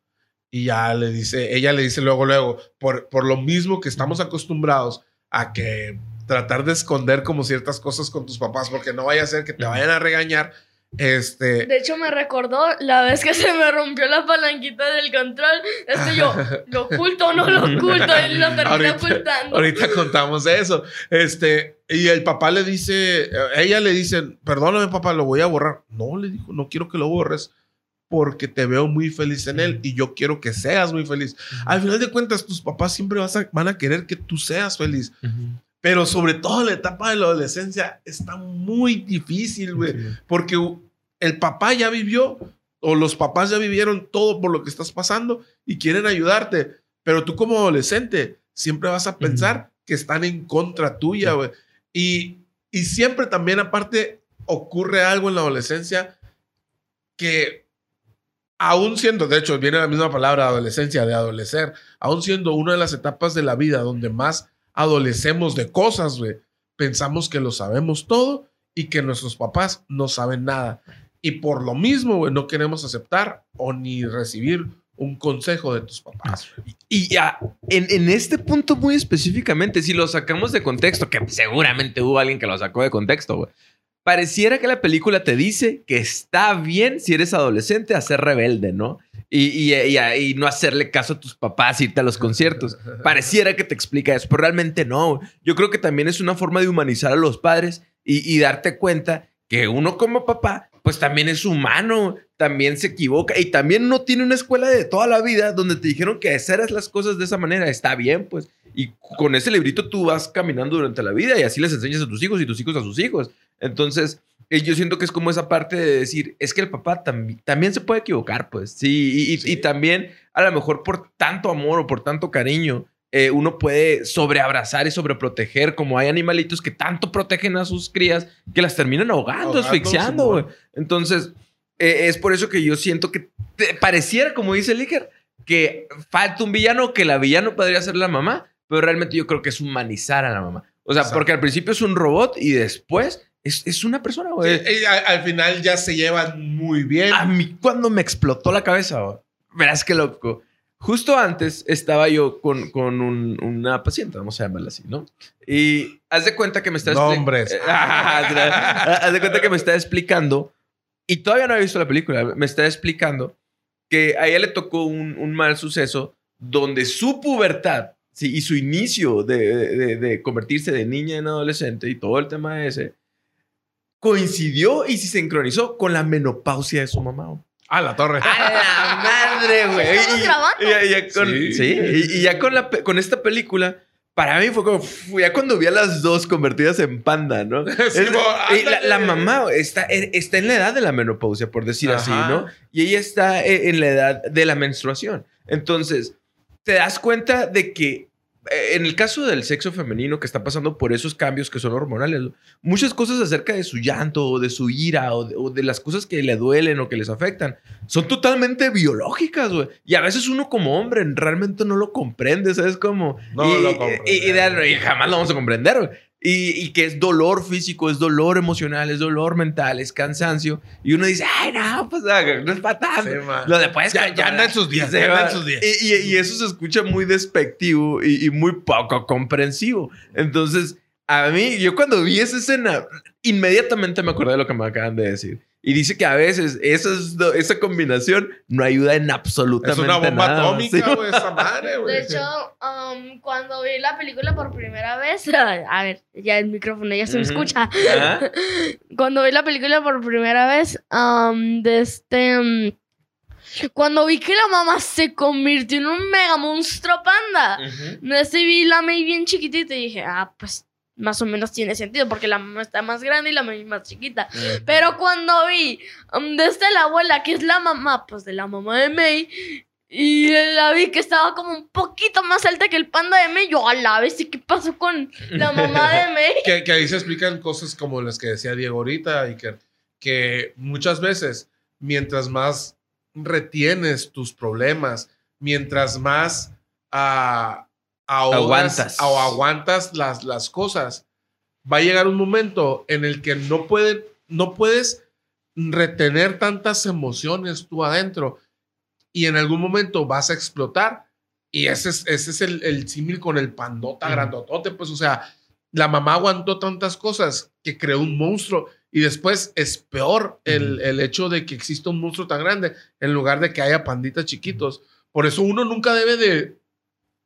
Y ya le dice, ella le dice luego, luego, por, por lo mismo que estamos acostumbrados a que tratar de esconder como ciertas cosas con tus papás, porque no vaya a ser que te vayan a regañar. Este, De hecho, me recordó la vez que se me rompió la palanquita del control. Este yo, ¿lo oculto o no lo oculto? Él lo termina Ahorita- ocultando. Ahorita contamos eso. Este, y el papá le dice, ella le dice, perdóname papá, lo voy a borrar. No, le dijo, no quiero que lo borres porque te veo muy feliz en él y yo quiero que seas muy feliz. Al final de cuentas, tus papás siempre vas a- van a querer que tú seas feliz. Ujú. Pero sobre todo la etapa de la adolescencia está muy difícil, güey. Porque el papá ya vivió o los papás ya vivieron todo por lo que estás pasando y quieren ayudarte. Pero tú como adolescente siempre vas a pensar que están en contra tuya, güey. Y, y siempre también aparte ocurre algo en la adolescencia que aún siendo, de hecho, viene la misma palabra adolescencia, de adolecer, aún siendo una de las etapas de la vida donde más adolecemos de cosas, güey, pensamos que lo sabemos todo y que nuestros papás no saben nada. Y por lo mismo, güey, no queremos aceptar o ni recibir un consejo de tus papás. Y ya, en, en este punto muy específicamente, si lo sacamos de contexto, que seguramente hubo alguien que lo sacó de contexto, güey. Pareciera que la película te dice que está bien si eres adolescente a ser rebelde, ¿no? Y, y, y- y no hacerle caso a tus papás, irte a los conciertos. Pareciera que te explica eso, pero realmente no. Yo creo que también es una forma de humanizar a los padres y, y darte cuenta que uno como papá, pues también es humano, también se equivoca y también no tiene una escuela de toda la vida donde te dijeron que hacer las cosas de esa manera está bien, pues. Y con ese librito tú vas caminando durante la vida y así les enseñas a tus hijos y tus hijos a sus hijos. Entonces, eh, yo siento que es como esa parte de decir, es que el papá tambi- también se puede equivocar, pues. Sí, y, y- Sí. y también a lo mejor por tanto amor o por tanto cariño, eh, uno puede sobreabrazar y sobreproteger, como hay animalitos que tanto protegen a sus crías que las terminan ahogando, Ahogando, asfixiando, güey. Entonces, eh, es por eso que yo siento que te- pareciera, como dice Licker, que falta un villano, que la villano podría ser la mamá, pero realmente yo creo que es humanizar a la mamá. O sea, Exacto. porque al principio es un robot y después es, es una persona, güey. Sí, y a- al final ya se llevan muy bien. A mí cuando me explotó la cabeza, güey, verás qué loco. Justo antes estaba yo con, con un- una paciente, vamos a llamarla así, ¿no? Y haz de cuenta que me está Nombres. Haz de cuenta que me está explicando, y todavía no he visto la película, me está explicando que a ella le tocó un, un mal suceso donde su pubertad sí, y su inicio de, de- de convertirse de niña en adolescente y todo el tema ese, coincidió y se sincronizó con la menopausia de su mamá. A la torre. ¡A la madre, güey! Estamos Y- grabando. y- y ya con, Sí. sí, y, y ya con, la, con esta película, para mí fue como, ya cuando vi a las dos convertidas en panda, ¿no? Sí, Es- mo- y la, mamá está, e, está en la edad de la menopausia, por decir así. ¿no? Y ella está e- en la edad de la menstruación. Entonces, te das cuenta de que eh, en el caso del sexo femenino que está pasando por esos cambios que son hormonales, muchas cosas acerca de su llanto o de su ira o de, o de las cosas que le duelen o que les afectan son totalmente biológicas, güey. Y a veces uno como hombre realmente no lo comprende, ¿sabes? Como... No y, lo comprende. y- y jamás lo vamos a comprender, güey. Y, y que es dolor físico, es dolor emocional, es dolor mental, es cansancio. Y uno dice, ay, no, pues ah, no es para tanto. Sí. Lo de puedes Ya- ya anda en sus días, ya anda en sus días. Y, y- y eso se escucha muy despectivo y muy poco comprensivo. Entonces, a mí, yo cuando vi esa escena, inmediatamente me acordé de lo que me acaban de decir. Y dice que a veces esas do- esa combinación no ayuda en Es absolutamente una bomba nada. atómica, Sí. güey, esa madre, güey. De hecho, um, cuando vi la película por primera vez, a ver, ya el micrófono ya se me Ujú. escucha. Ajá. Cuando vi la película por primera vez, um, de este. um, cuando vi que la mamá se convirtió en un mega monstruo panda, Ujú. de este vi la May bien chiquitita y dije, ah, pues más o menos tiene sentido porque la mamá está más grande y la May más chiquita. Pero cuando vi um, desde la abuela, que es la mamá, pues de la mamá de May, y la vi que estaba como un poquito más alta que el panda de May, yo a la vez, ¿y qué pasó con la mamá de May? que, que ahí se explican cosas como las que decía Diego ahorita, y que, que muchas veces, mientras más retienes tus problemas, mientras más ah, ahogas Aguantas. o aguantas las, las cosas, va a llegar un momento en el que no, puede, no puedes retener tantas emociones tú adentro y en algún momento vas a explotar. Y ese es, ese es el, el símil con el pandota grandotote, pues, o sea, la mamá aguantó tantas cosas que creó un monstruo y después es peor el, el hecho de que exista un monstruo tan grande en lugar de que haya panditas chiquitos. Por eso uno nunca debe de,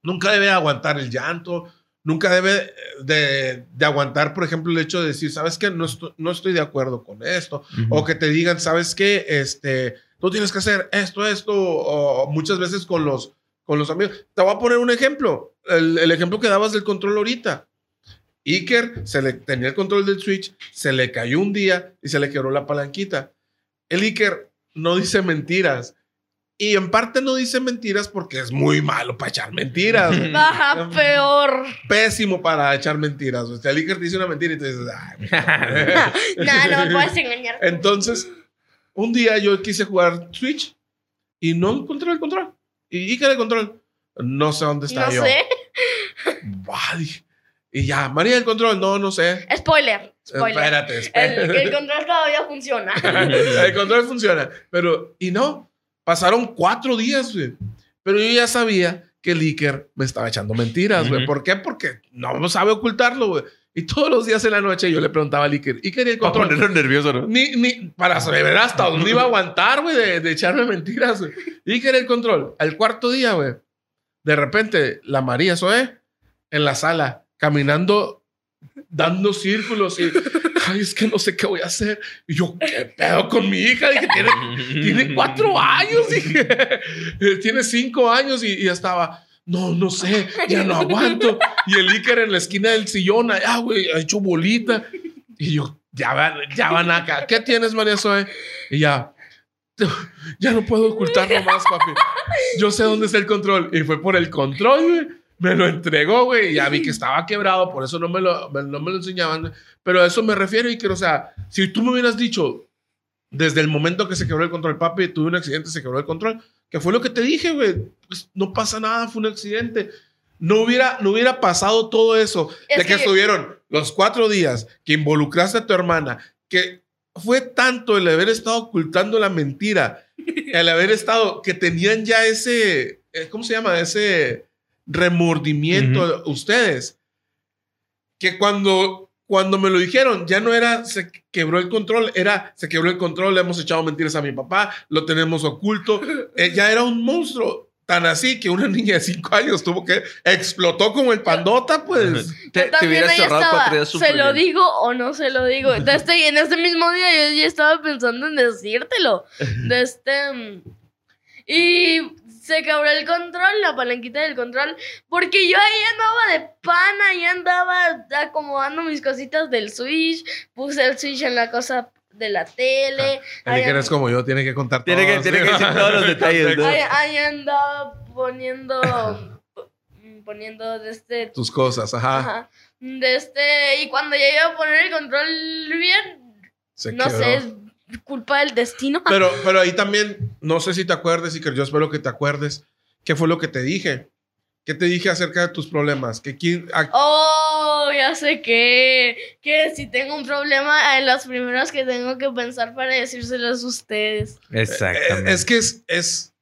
nunca debe aguantar el llanto, nunca debe eh, de, de aguantar, por ejemplo, el hecho de decir, ¿sabes qué? No no estoy de acuerdo con esto. O que te digan, ¿sabes qué? Este, tú tienes que hacer esto, esto, o muchas veces con los, con los amigos. Te voy a poner un ejemplo. El, el ejemplo que dabas del control ahorita. Iker se le tenía el control del Switch, se le cayó un día y se le quebró la palanquita. El Iker no dice mentiras. Y en parte no dice mentiras porque es muy malo para echar mentiras. Baja peor. Pésimo para echar mentiras. O sea, el Iker dice una mentira y te dices, "Ay, No, no me puedes engañar. Entonces, un día yo quise jugar Switch y no encontré el control. Y Iker el control. No sé dónde está No yo. sé. Y ya, María el control. No, no sé. Spoiler. Spoiler. Espérate, El, espérate. el control todavía funciona. el control funciona. Pero, y no, pasaron cuatro días, güey. Pero yo ya sabía que el Iker me estaba echando mentiras, güey. ¿Por qué? Porque no sabe ocultarlo, güey. Y todos los días en la noche yo le preguntaba al Iker, Iker, ¿y el Para control? ponerlo nervioso, ¿no? Ni, ni para saber hasta dónde iba a aguantar, güey, de, de echarme mentiras, güey. Era el control. Al cuarto día, güey, de repente, la María Zoe en la sala, caminando, dando círculos y, ay, es que no sé qué voy a hacer. Y yo, ¿qué pedo con mi hija? Dije, tiene, tiene cuatro años, dije, tiene cinco años y, y ya estaba. No, no sé, ya no aguanto. Y el Iker en la esquina del sillón, allá, güey, ha hecho bolita. Y yo, ya van, ya van acá. ¿Qué tienes, María Zoe? Y ya, ya no puedo ocultarlo más, papi. Yo sé dónde está el control. Y fue por el control, güey. Me lo entregó, güey. y Ya vi que estaba quebrado, por eso no me lo, no me lo enseñaban. Pero a eso me refiero y que, o sea, si tú me hubieras dicho desde el momento que se quebró el control, papi, tuve un accidente, se quebró el control, que fue lo que te dije, güey. Pues no pasa nada, fue un accidente. No hubiera, no hubiera pasado todo eso Es de que, que- estuvieron los cuatro días que involucraste a tu hermana, que fue tanto el haber estado ocultando la mentira, el haber estado, que tenían ya ese, eh, ¿cómo se llama? Ese remordimiento ustedes, que cuando, cuando me lo dijeron, ya no era se quebró el control, era se quebró el control, le hemos echado mentiras a mi papá, lo tenemos oculto, eh, ya era un monstruo. Tan así que una niña de 5 años tuvo que explotó como el pandota, pues. Te, te hubieras días ¿Se lo bien. digo o no se lo digo? De este, en este mismo día yo ya estaba pensando en decírtelo. De este. mm, Y se quebró el control, la palanquita del control. Porque yo ahí andaba de pana, ahí andaba acomodando mis cositas del Switch. Puse el Switch en la cosa de la tele. El ahí Iker and- es como yo, tiene que contar Tiene que- todo, tiene que decir todos los detalles, ¿no? ahí, ahí andaba poniendo. poniendo de este Tus cosas, ajá. Ajá. De este, y cuando ya iba a poner el control bien, Se no quebró. sé, es culpa del destino. Pero, pero ahí también, no sé si te acuerdes, Iker, yo espero que te acuerdes. ¿Qué fue lo que te dije? ¿Qué te dije acerca de tus problemas? Que quién, a- Oh, ya sé que, que si tengo un problema, en los primeros que tengo que pensar para decírselos a ustedes. Exactamente. Es, es que es, es,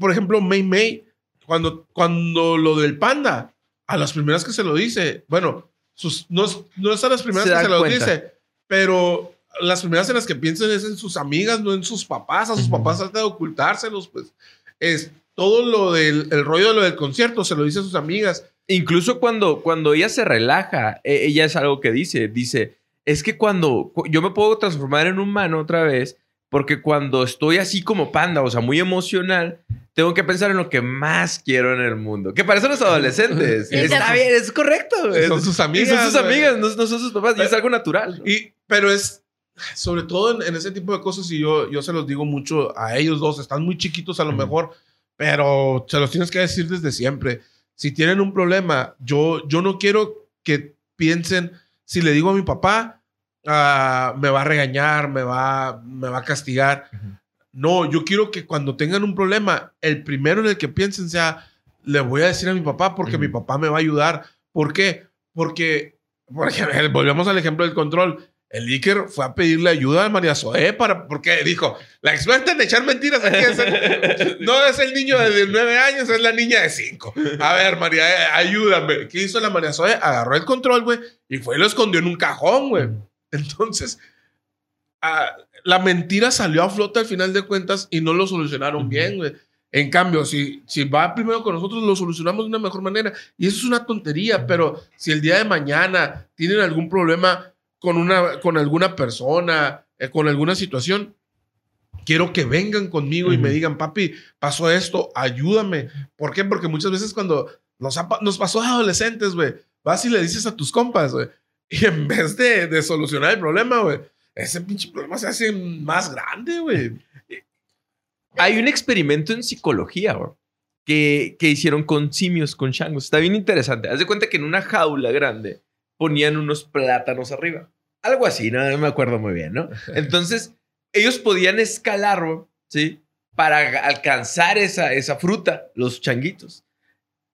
por ejemplo, May May, cuando, cuando lo del panda, a las primeras que se lo dice, bueno, sus, no, es- no es a las primeras Se que se lo cuenta. dice, pero las primeras en las que piensan es en sus amigas, no en sus papás. A sus Ujú. papás trata de ocultárselos, pues. Es todo lo del el rollo de lo del concierto, se lo dice a sus amigas. Incluso cuando, cuando ella se relaja, e- ella es algo que dice, dice, es que cuando cu- yo me puedo transformar en humano otra vez, porque cuando estoy así como panda, o sea, muy emocional, tengo que pensar en lo que más quiero en el mundo. Que para eso los adolescentes. Está bien, es correcto. güey. Son sus Y amigas. son sus amigas, no, no son sus papás, y es algo natural. ¿no? Y, pero es, sobre todo en, en ese tipo de cosas, y yo, yo se los digo mucho a ellos dos, están muy chiquitos a lo mejor, pero se los tienes que decir desde siempre. Si tienen un problema, yo, yo no quiero que piensen, si le digo a mi papá, ah, me va a regañar, me va, me va a castigar. No, yo quiero que cuando tengan un problema, el primero en el que piensen sea, le voy a decir a mi papá porque mi papá me va a ayudar. ¿Por qué? Porque, porque volvemos al ejemplo del control. El Iker fue a pedirle ayuda a María Zoé para, porque dijo, la experta en echar mentiras aquí es el- no es el niño de nueve años, es la niña de cinco. A ver, María, eh, ayúdame. ¿Qué hizo la María Zoé? Agarró el control, güey, y fue y lo escondió en un cajón, güey. Entonces, ah, la mentira salió a flote al final de cuentas y no lo solucionaron bien, güey. En cambio, si, si va primero con nosotros, lo solucionamos de una mejor manera. Y eso es una tontería, pero si el día de mañana tienen algún problema con, una, con alguna persona, eh, con alguna situación, quiero que vengan conmigo y me digan, papi, pasó esto, ayúdame. ¿Por qué? Porque muchas veces cuando nos, ha nos pasó a adolescentes, güey, vas y le dices a tus compas, güey, y en vez de, de solucionar el problema, güey, ese pinche problema se hace más grande, güey. Hay un experimento en psicología, güey, que, que hicieron con simios, con changos. Está bien interesante. Haz de cuenta que en una jaula grande ponían unos plátanos arriba. Algo así, no, No me acuerdo muy bien, ¿no? Entonces, ellos podían escalar, ¿sí? Para alcanzar esa, esa fruta, los changuitos.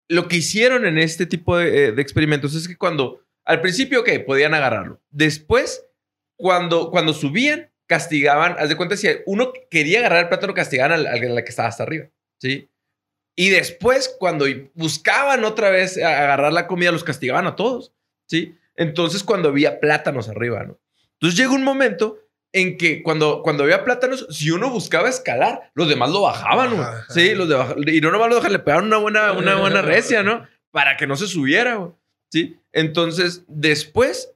Lo que hicieron en este tipo de, eh, de experimentos es que cuando, al principio, ok, podían agarrarlo. Después, cuando, cuando subían, castigaban, haz de cuenta, si uno quería agarrar el plátano, castigaban al, al al que estaba hasta arriba, ¿sí? Y después, cuando buscaban otra vez agarrar la comida, los castigaban a todos, ¿sí? Entonces, cuando había plátanos arriba, ¿no? Entonces llega un momento en que cuando, cuando había plátanos, si uno buscaba escalar, los demás lo bajaban. Sí, los de y no nomás lo dejan, le pegaban una buena, una buena recia, ¿no? Para que no se subiera, güey. ¿sí? Entonces, después,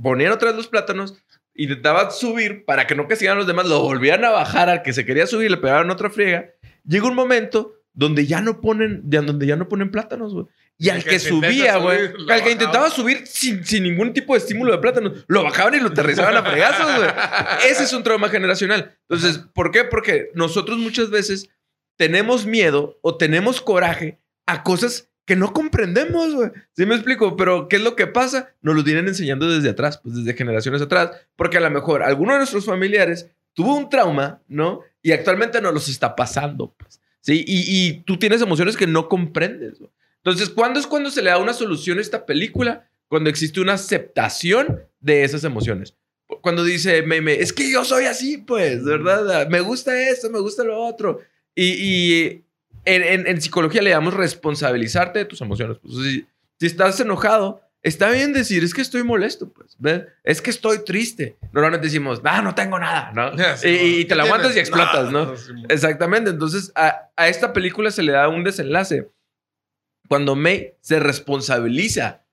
ponían otra vez los plátanos, intentaban subir para que no castigaran a los demás, lo volvían a bajar al que se quería subir, le pegaban otra friega. Llega un momento donde ya no ponen, ya- donde ya no ponen plátanos, güey. Y al que, que subía, güey, al que intentaba subir sin, sin ningún tipo de estímulo de plátanos, lo bajaban y lo aterrizaban a fregazos, güey. Ese es un trauma generacional. Entonces, ¿por qué? Porque nosotros muchas veces tenemos miedo o tenemos coraje a cosas que no comprendemos, güey. ¿Sí me explico? Pero, ¿qué es lo que pasa? Nos lo vienen enseñando desde atrás, pues desde generaciones atrás. Porque a lo mejor alguno de nuestros familiares tuvo un trauma, ¿no? Y actualmente nos los está pasando, pues. ¿Sí? Y, y tú tienes emociones que no comprendes, güey. Entonces, ¿cuándo es cuando se le da una solución a esta película? Cuando existe una aceptación de esas emociones. Cuando dice Meme, es que yo soy así, pues, ¿verdad? Me gusta esto, me gusta lo otro. Y, y en, en- en psicología le damos responsabilizarte de tus emociones. Pues, si, si estás enojado, está bien decir, es que estoy molesto, pues, ¿ves? Es que estoy triste. Normalmente decimos, ah, no tengo nada, ¿no? y, te la aguantas y explotas, ¿no? Exactamente. Entonces, a, a esta película se le da un desenlace cuando May se responsabiliza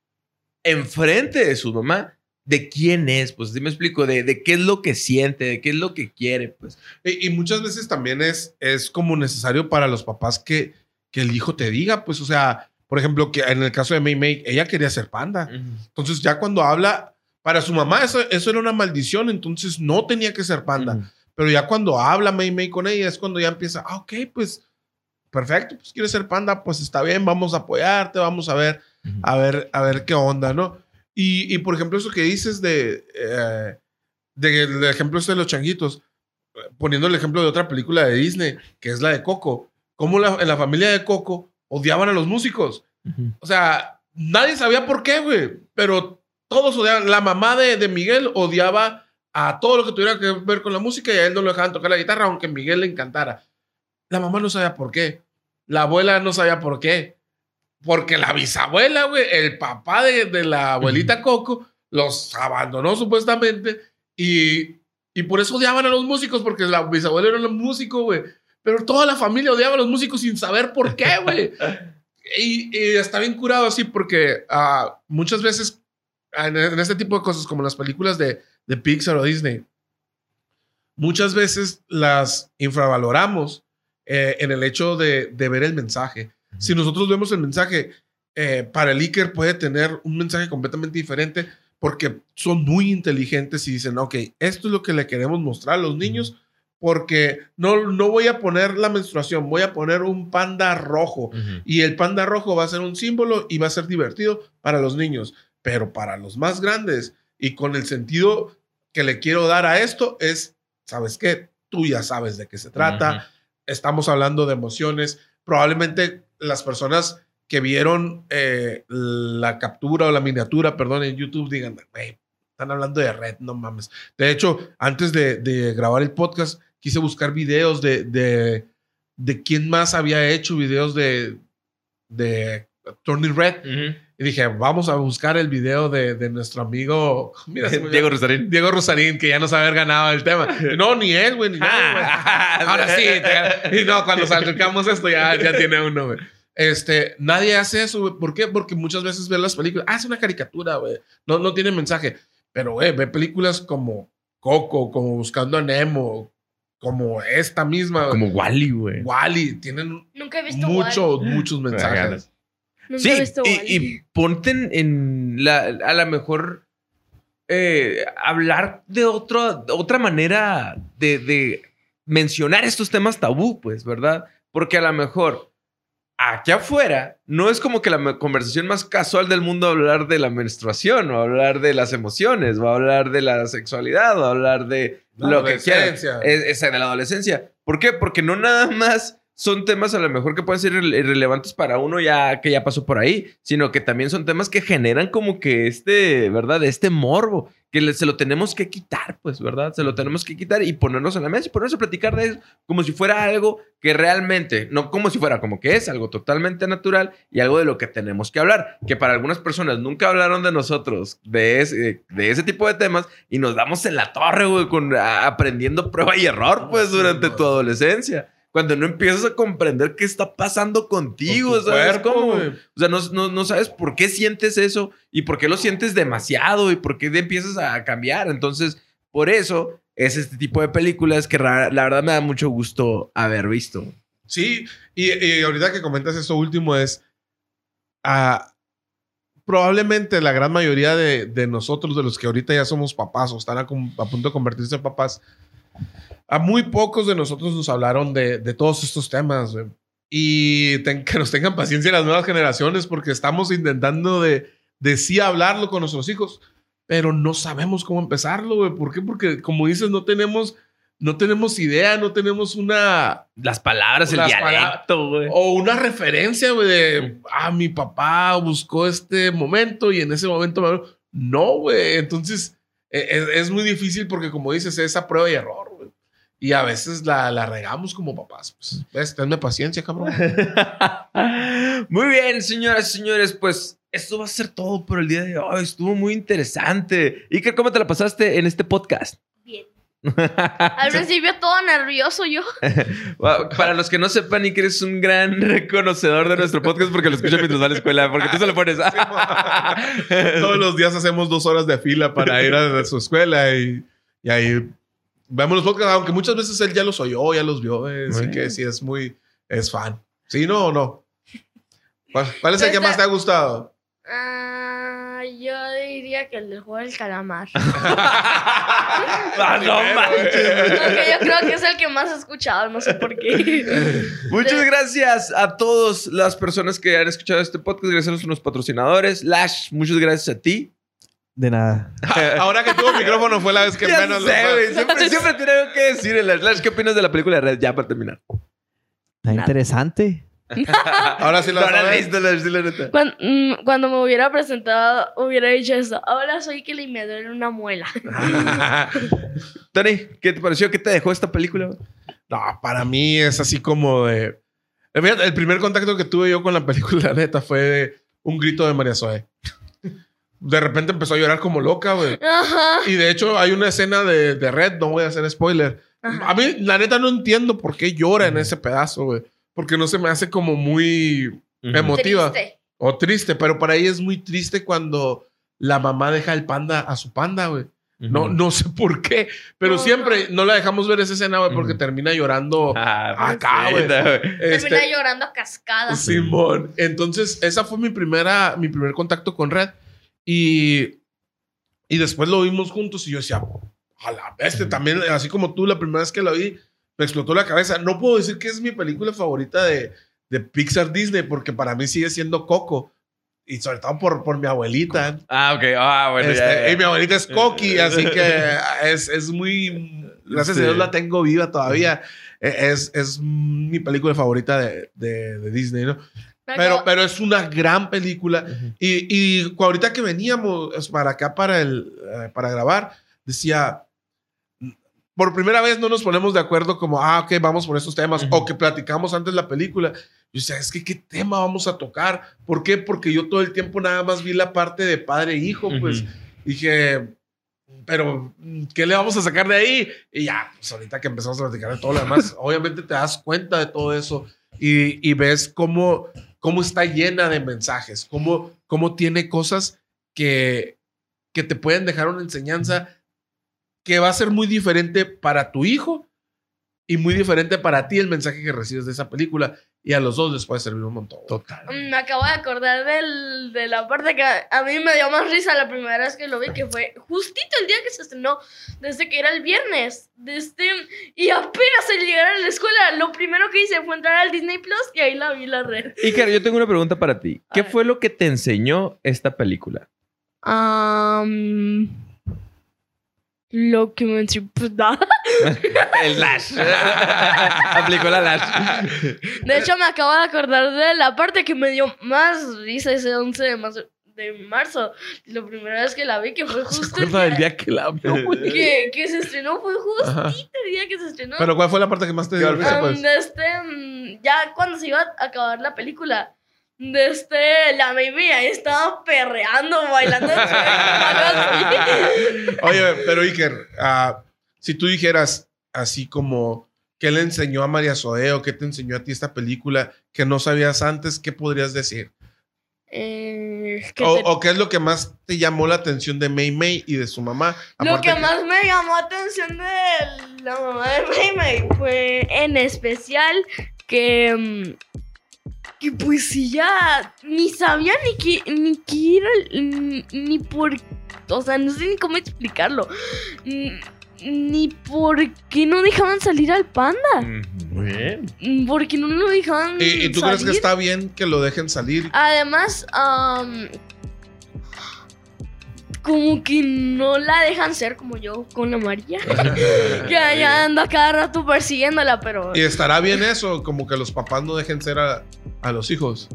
enfrente de su mamá de quién es, pues sí me explico, de, de, qué es lo que siente, de qué es lo que quiere, pues. Y, muchas veces también es, es como necesario para los papás que, que el hijo te diga, pues, o sea, por ejemplo, que en el caso de May May, ella quería ser panda. Entonces ya cuando habla, para su mamá eso, eso era una maldición, entonces no tenía que ser panda. Pero ya cuando habla May May con ella es cuando ya empieza, ah, ok, pues perfecto, pues quieres ser panda, pues está bien, vamos a apoyarte, vamos a ver, a ver, a ver qué onda, ¿no? Y, y por ejemplo, eso que dices de, eh, de, ejemplo este de los changuitos, poniendo el ejemplo de otra película de Disney, que es la de Coco, cómo la, en la familia de Coco odiaban a los músicos. O sea, nadie sabía por qué, güey, pero todos odiaban. La mamá de, de, Miguel odiaba a todo lo que tuviera que ver con la música y a él no lo dejaban tocar la guitarra, aunque Miguel le encantara. La mamá no sabía por qué. La abuela no sabía por qué. Porque la bisabuela, güey, el papá de, de la abuelita Coco, los abandonó supuestamente y, y por eso odiaban a los músicos, porque la bisabuela era un músico, güey. Pero toda la familia odiaba a los músicos sin saber por qué, güey. y, está bien curado así, porque uh, muchas veces en, este tipo de cosas, como las películas de, de Pixar o Disney, muchas veces las infravaloramos eh, en el hecho de, de, ver el mensaje. Si nosotros vemos el mensaje, eh, para el Iker puede tener un mensaje completamente diferente porque son muy inteligentes y dicen, ok, esto es lo que le queremos mostrar a los niños porque no, no voy a poner la menstruación, voy a poner un panda rojo y el panda rojo va a ser un símbolo y va a ser divertido para los niños, pero para los más grandes y con el sentido que le quiero dar a esto es, ¿sabes qué? Tú ya sabes de qué se trata, estamos hablando de emociones. Probablemente las personas que vieron eh, la captura o la miniatura, perdón, en YouTube digan, están hablando de red, no mames. De hecho, antes de, grabar el podcast, quise buscar videos de, de, de quién más había hecho videos de, de Turning Red. Y dije, vamos a buscar el video de, de nuestro amigo Diego Rosarín. Diego Rosarín, que ya no sabe haber ganado el tema. No, ni él, güey. Ahora sí. y no, cuando sacamos esto ya, ya tiene uno, güey. Este, nadie hace eso, güey. ¿Por qué? Porque muchas veces ve las películas. Ah, es una caricatura, güey. No, no tiene mensaje. Pero, güey, ve películas como Coco, como Buscando a Nemo, como esta misma. Como Wally, güey. Wally. Tienen muchos, muchos mensajes sí, y, ponte en, la, a lo mejor eh, hablar de otro, otra manera de, de, mencionar estos temas tabú, pues, ¿verdad? Porque a lo mejor aquí afuera no es como que la conversación más casual del mundo hablar de la menstruación o hablar de las emociones o hablar de la sexualidad o hablar de lo que quieras. Es, de la adolescencia. ¿Por qué? Porque no nada más son temas a lo mejor que pueden ser irrelevantes para uno ya que ya pasó por ahí, sino que también son temas que generan como que este, ¿verdad? Este morbo, que se lo tenemos que quitar, pues, ¿verdad? Se lo tenemos que quitar y ponernos en la mesa y ponernos a platicar de eso como si fuera algo que realmente, no como si fuera, como que es algo totalmente natural y algo de lo que tenemos que hablar, que para algunas personas nunca hablaron de nosotros, de ese, de ese tipo de temas y nos damos en la torre, güey, con, aprendiendo prueba y error, pues, durante tu adolescencia cuando no empiezas a comprender qué está pasando contigo, ¿sabes cómo? O sea, no, no, sabes por qué sientes eso y por qué lo sientes demasiado y por qué empiezas a cambiar. Entonces, por eso es este tipo de películas que la verdad me da mucho gusto haber visto. Sí, y, ahorita que comentas eso último es, ah, probablemente la gran mayoría de, de, nosotros, de los que ahorita ya somos papás o están a, a punto de convertirse en papás, a muy pocos de nosotros nos hablaron de, de todos estos temas. Y que nos tengan paciencia las nuevas generaciones porque estamos intentando de, de sí hablarlo con nuestros hijos, pero no sabemos cómo empezarlo, güey. ¿Por qué? Porque, como dices, no tenemos, no tenemos idea, no tenemos una... Las palabras, el dialecto, güey. O una referencia, güey, de, ah, mi papá buscó este momento y en ese momento... No, güey. Entonces, es, e, es, muy difícil porque, como dices, es esa prueba y error. Y a veces la, la regamos como papás. Pues, ¿ves? Tenme paciencia, cabrón. Muy bien, señoras y señores. Pues esto va a ser todo por el día de hoy. Estuvo muy interesante. Iker, ¿cómo te la pasaste en este podcast? Bien. Al principio todo nervioso yo. Para los que no sepan, Iker es un gran reconocedor de nuestro podcast porque lo escucha mientras va a la escuela, porque tú se lo pones. Todos los días hacemos dos horas de fila para ir a su escuela y, y ahí vemos los podcasts, aunque muchas veces él ya los oyó, ya los vio, eh, así que sí es muy, es fan. ¿Sí, no o no? ¿Cuál, cuál es el que más te ha gustado? Ah, yo diría que el del juego del calamar. Ah, no manches. Aunque yo creo que es el que más he escuchado, no sé por qué. Muchas gracias a todas las personas que han escuchado este podcast. Gracias a nuestros patrocinadores. Lash, muchas gracias a ti. De nada. Ahora que tuvo micrófono fue la vez que Ya menos lo- sé, güey. Siempre, siempre tiene algo que decir el Lash. Lash, ¿qué opinas de la película de Red? Ya para terminar. Está interesante. Ahora sí lo la sabes. has visto, Lash, sí, la neta. Cuando, cuando me hubiera presentado, hubiera dicho eso. Ahora soy que le me duele una muela. Tony, ¿qué te pareció? ¿Qué te dejó esta película? No, para mí es así como de... Eh, El primer contacto que tuve yo con la película, neta, fue un grito de María Zoe. De repente empezó a llorar como loca, güey. Ajá. Y de hecho hay una escena de, de Red, no voy a hacer spoiler. Ajá. A mí, la neta, no entiendo por qué llora en ese pedazo, güey. Porque no se me hace como muy emotiva Triste. o triste, pero para ella es muy triste cuando la mamá deja el panda a su panda, güey. No, no sé por qué, pero No, siempre no la dejamos ver esa escena, güey, porque termina llorando Ah, acá, güey. Termina Este, llorando a cascadas. Simón. Entonces, esa fue mi primera, mi primer contacto con Red. Y, y después lo vimos juntos y yo decía, a la bestia, también, así como tú, la primera vez que la vi, me explotó la cabeza. No puedo decir que es mi película favorita de, de Pixar Disney, porque para mí sigue siendo Coco. Y sobre todo por, por mi abuelita. Ah, ok. Ah, bueno, Este, ya, ya. Y mi abuelita es Coqui, así que es, es muy... Gracias Sí. a Dios la tengo viva todavía. E- Es, es mi película favorita de, de- de Disney, ¿no? Pero, pero es una gran película. Y, y ahorita que veníamos para acá para, el, eh, para grabar, decía, por primera vez no nos ponemos de acuerdo como, ah, ok, vamos por estos temas, Ujú. o que platicamos antes la película. Yo decía, es que qué tema vamos a tocar. ¿Por qué? Porque yo todo el tiempo nada más vi la parte de padre e hijo, pues Ujú. dije, pero, ¿qué le vamos a sacar de ahí? Y ya, pues ahorita que empezamos a platicar de todo lo demás, obviamente te das cuenta de todo eso y, y ves cómo, cómo está llena de mensajes, cómo, cómo tiene cosas que, que te pueden dejar una enseñanza que va a ser muy diferente para tu hijo y muy diferente para ti el mensaje que recibes de esa película. Y a los dos les puede servir un montón. Total. Mm, Me acabo de acordar del, de la parte que a mí me dio más risa la primera vez que lo vi, que fue justito el día que se estrenó, desde que era el viernes. Desde, y apenas al llegar a la escuela, lo primero que hice fue entrar al Disney Plus y ahí la vi la red. Iker, yo tengo una pregunta para ti. ¿Qué fue lo que te enseñó esta película? Am, lo que me enseñó, pues. El Lash. Aplicó la Lash. De hecho, me acabo de acordar de la parte que me dio más risa ese 11 de marzo. De marzo. La primera vez que la vi, que fue ¿Se justo el acuerda del día que la vio, güey? que, que se estrenó, fue justito Ajá. el día que se estrenó. Pero ¿cuál fue la parte que más te dio risa, Um, pues? este, mm, ya cuando se iba a acabar la película, de este, la baby ahí estaba perreando, bailando. Oye, pero Iker, ah, si tú dijeras así como qué le enseñó a María Zoe o qué te enseñó a ti esta película que no sabías antes, ¿qué podrías decir? Eh, que O, te- o qué es lo que más te llamó la atención de May May y de su mamá? Lo que más me llamó atención de la mamá de Maymay fue en especial que, mm, que pues sí ya ni sabía ni que ni que era ni por o sea no sé ni cómo explicarlo ni por qué no dejaban salir al panda Muy bien. Porque no lo dejaban ¿Y, y tú crees que está bien que lo dejen salir? Además, am, como que no la dejan ser como yo con la María. que allá anda cada rato persiguiéndola, pero... ¿Y estará bien eso? Como que los papás no dejen ser a, a los hijos.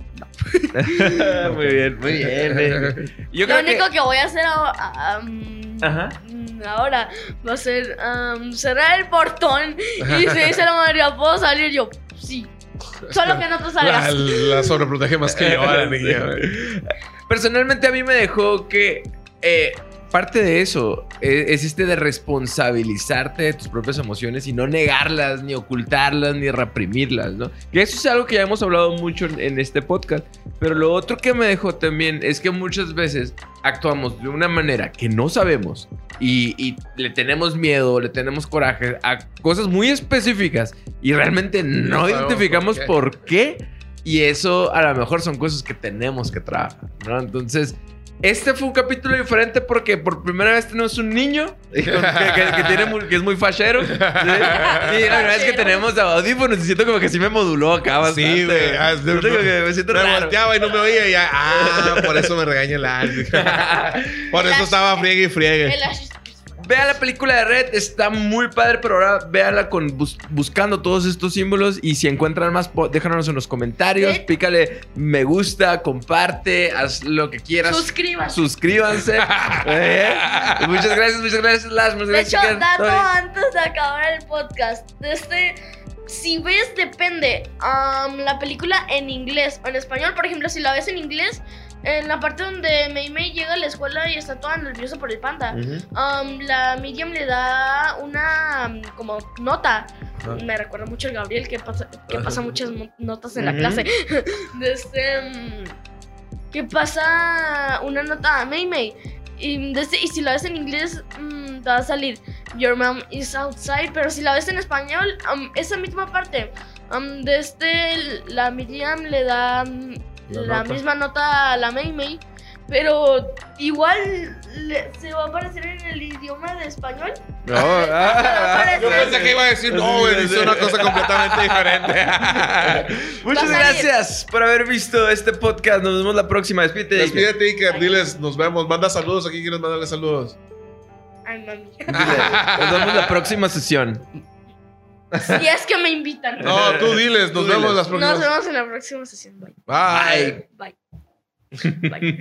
muy bien, muy bien. eh. Yo Lo creo único que... que... voy a hacer ahora, Ajá. mm, ahora va a ser cerrar el portón y se dice la María, ¿puedo salir? Yo, sí. Solo que no te La, salgas. la sobreprotege más que yo a la niña. Personalmente a mí me dejó que eh, parte de eso eh, es este de responsabilizarte de tus propias emociones y no negarlas, ni ocultarlas, ni reprimirlas, ¿no? Que eso es algo que ya hemos hablado mucho en, en este podcast. Pero lo otro que me dejó también es que muchas veces actuamos de una manera que no sabemos y, y le tenemos miedo, le tenemos coraje a cosas muy específicas y realmente no, identificamos por por qué. Y eso a lo mejor son cosas que tenemos que trabajar, ¿no? Entonces, este fue un capítulo diferente porque por primera vez tenemos un niño que, que- que tiene muy- que es muy fachero. ¿sí? Y la primera vez que tenemos audífonos y siento como que sí me moduló acá bastante. Sí, güey. Ah, es de- Siento como que me siento Me raro. volteaba y no me oía y ya. Ah, por eso me regaña el Alex. Por eso estaba friegue y friegue. Vea la película de Red, está muy padre, pero ahora véala con bus- buscando todos estos símbolos y si encuentran más, déjanos en los comentarios, pícale me gusta, comparte, haz lo que quieras. Suscríbanse. Suscríbanse. ¿eh? Muchas gracias, muchas gracias, Las. Muchas De gracias, hecho, chicas. dato Ay. antes de acabar el podcast. Este, si ves, depende. la película en inglés o en español, por ejemplo, si la ves en inglés, en la parte donde Mei Mei llega a la escuela y está toda nerviosa por el panda, am, la medium le da una am, como nota. Ajá. Me recuerda mucho al Gabriel que pasa, que pasa muchas notas en la clase. De este, mm, que pasa una nota a Mei Mei. Y, de este- y si la ves en inglés, mm, te va a salir Your mom is outside. Pero si la ves en español, am, esa misma parte. am, de este, la Miriam le da mm, La la, nota. misma nota a la Mei Mei. Pero igual le- se va a aparecer en el idioma de español. No, ah, Yo pensé que iba a decir, no, güey, dice una cosa completamente diferente. Muchas gracias por haber visto este podcast. Nos vemos la próxima. Despídete. Despídete, Iker. Diles, nos vemos. Manda saludos. Aquí quieres mandarle saludos. Ay, mami. Dile, Nos vemos la próxima sesión. Si es que me invitan. No, tú diles. Nos Tú vemos diles. las próximas. Nos vemos en la próxima sesión. Bye. Bye. Bye. Bye.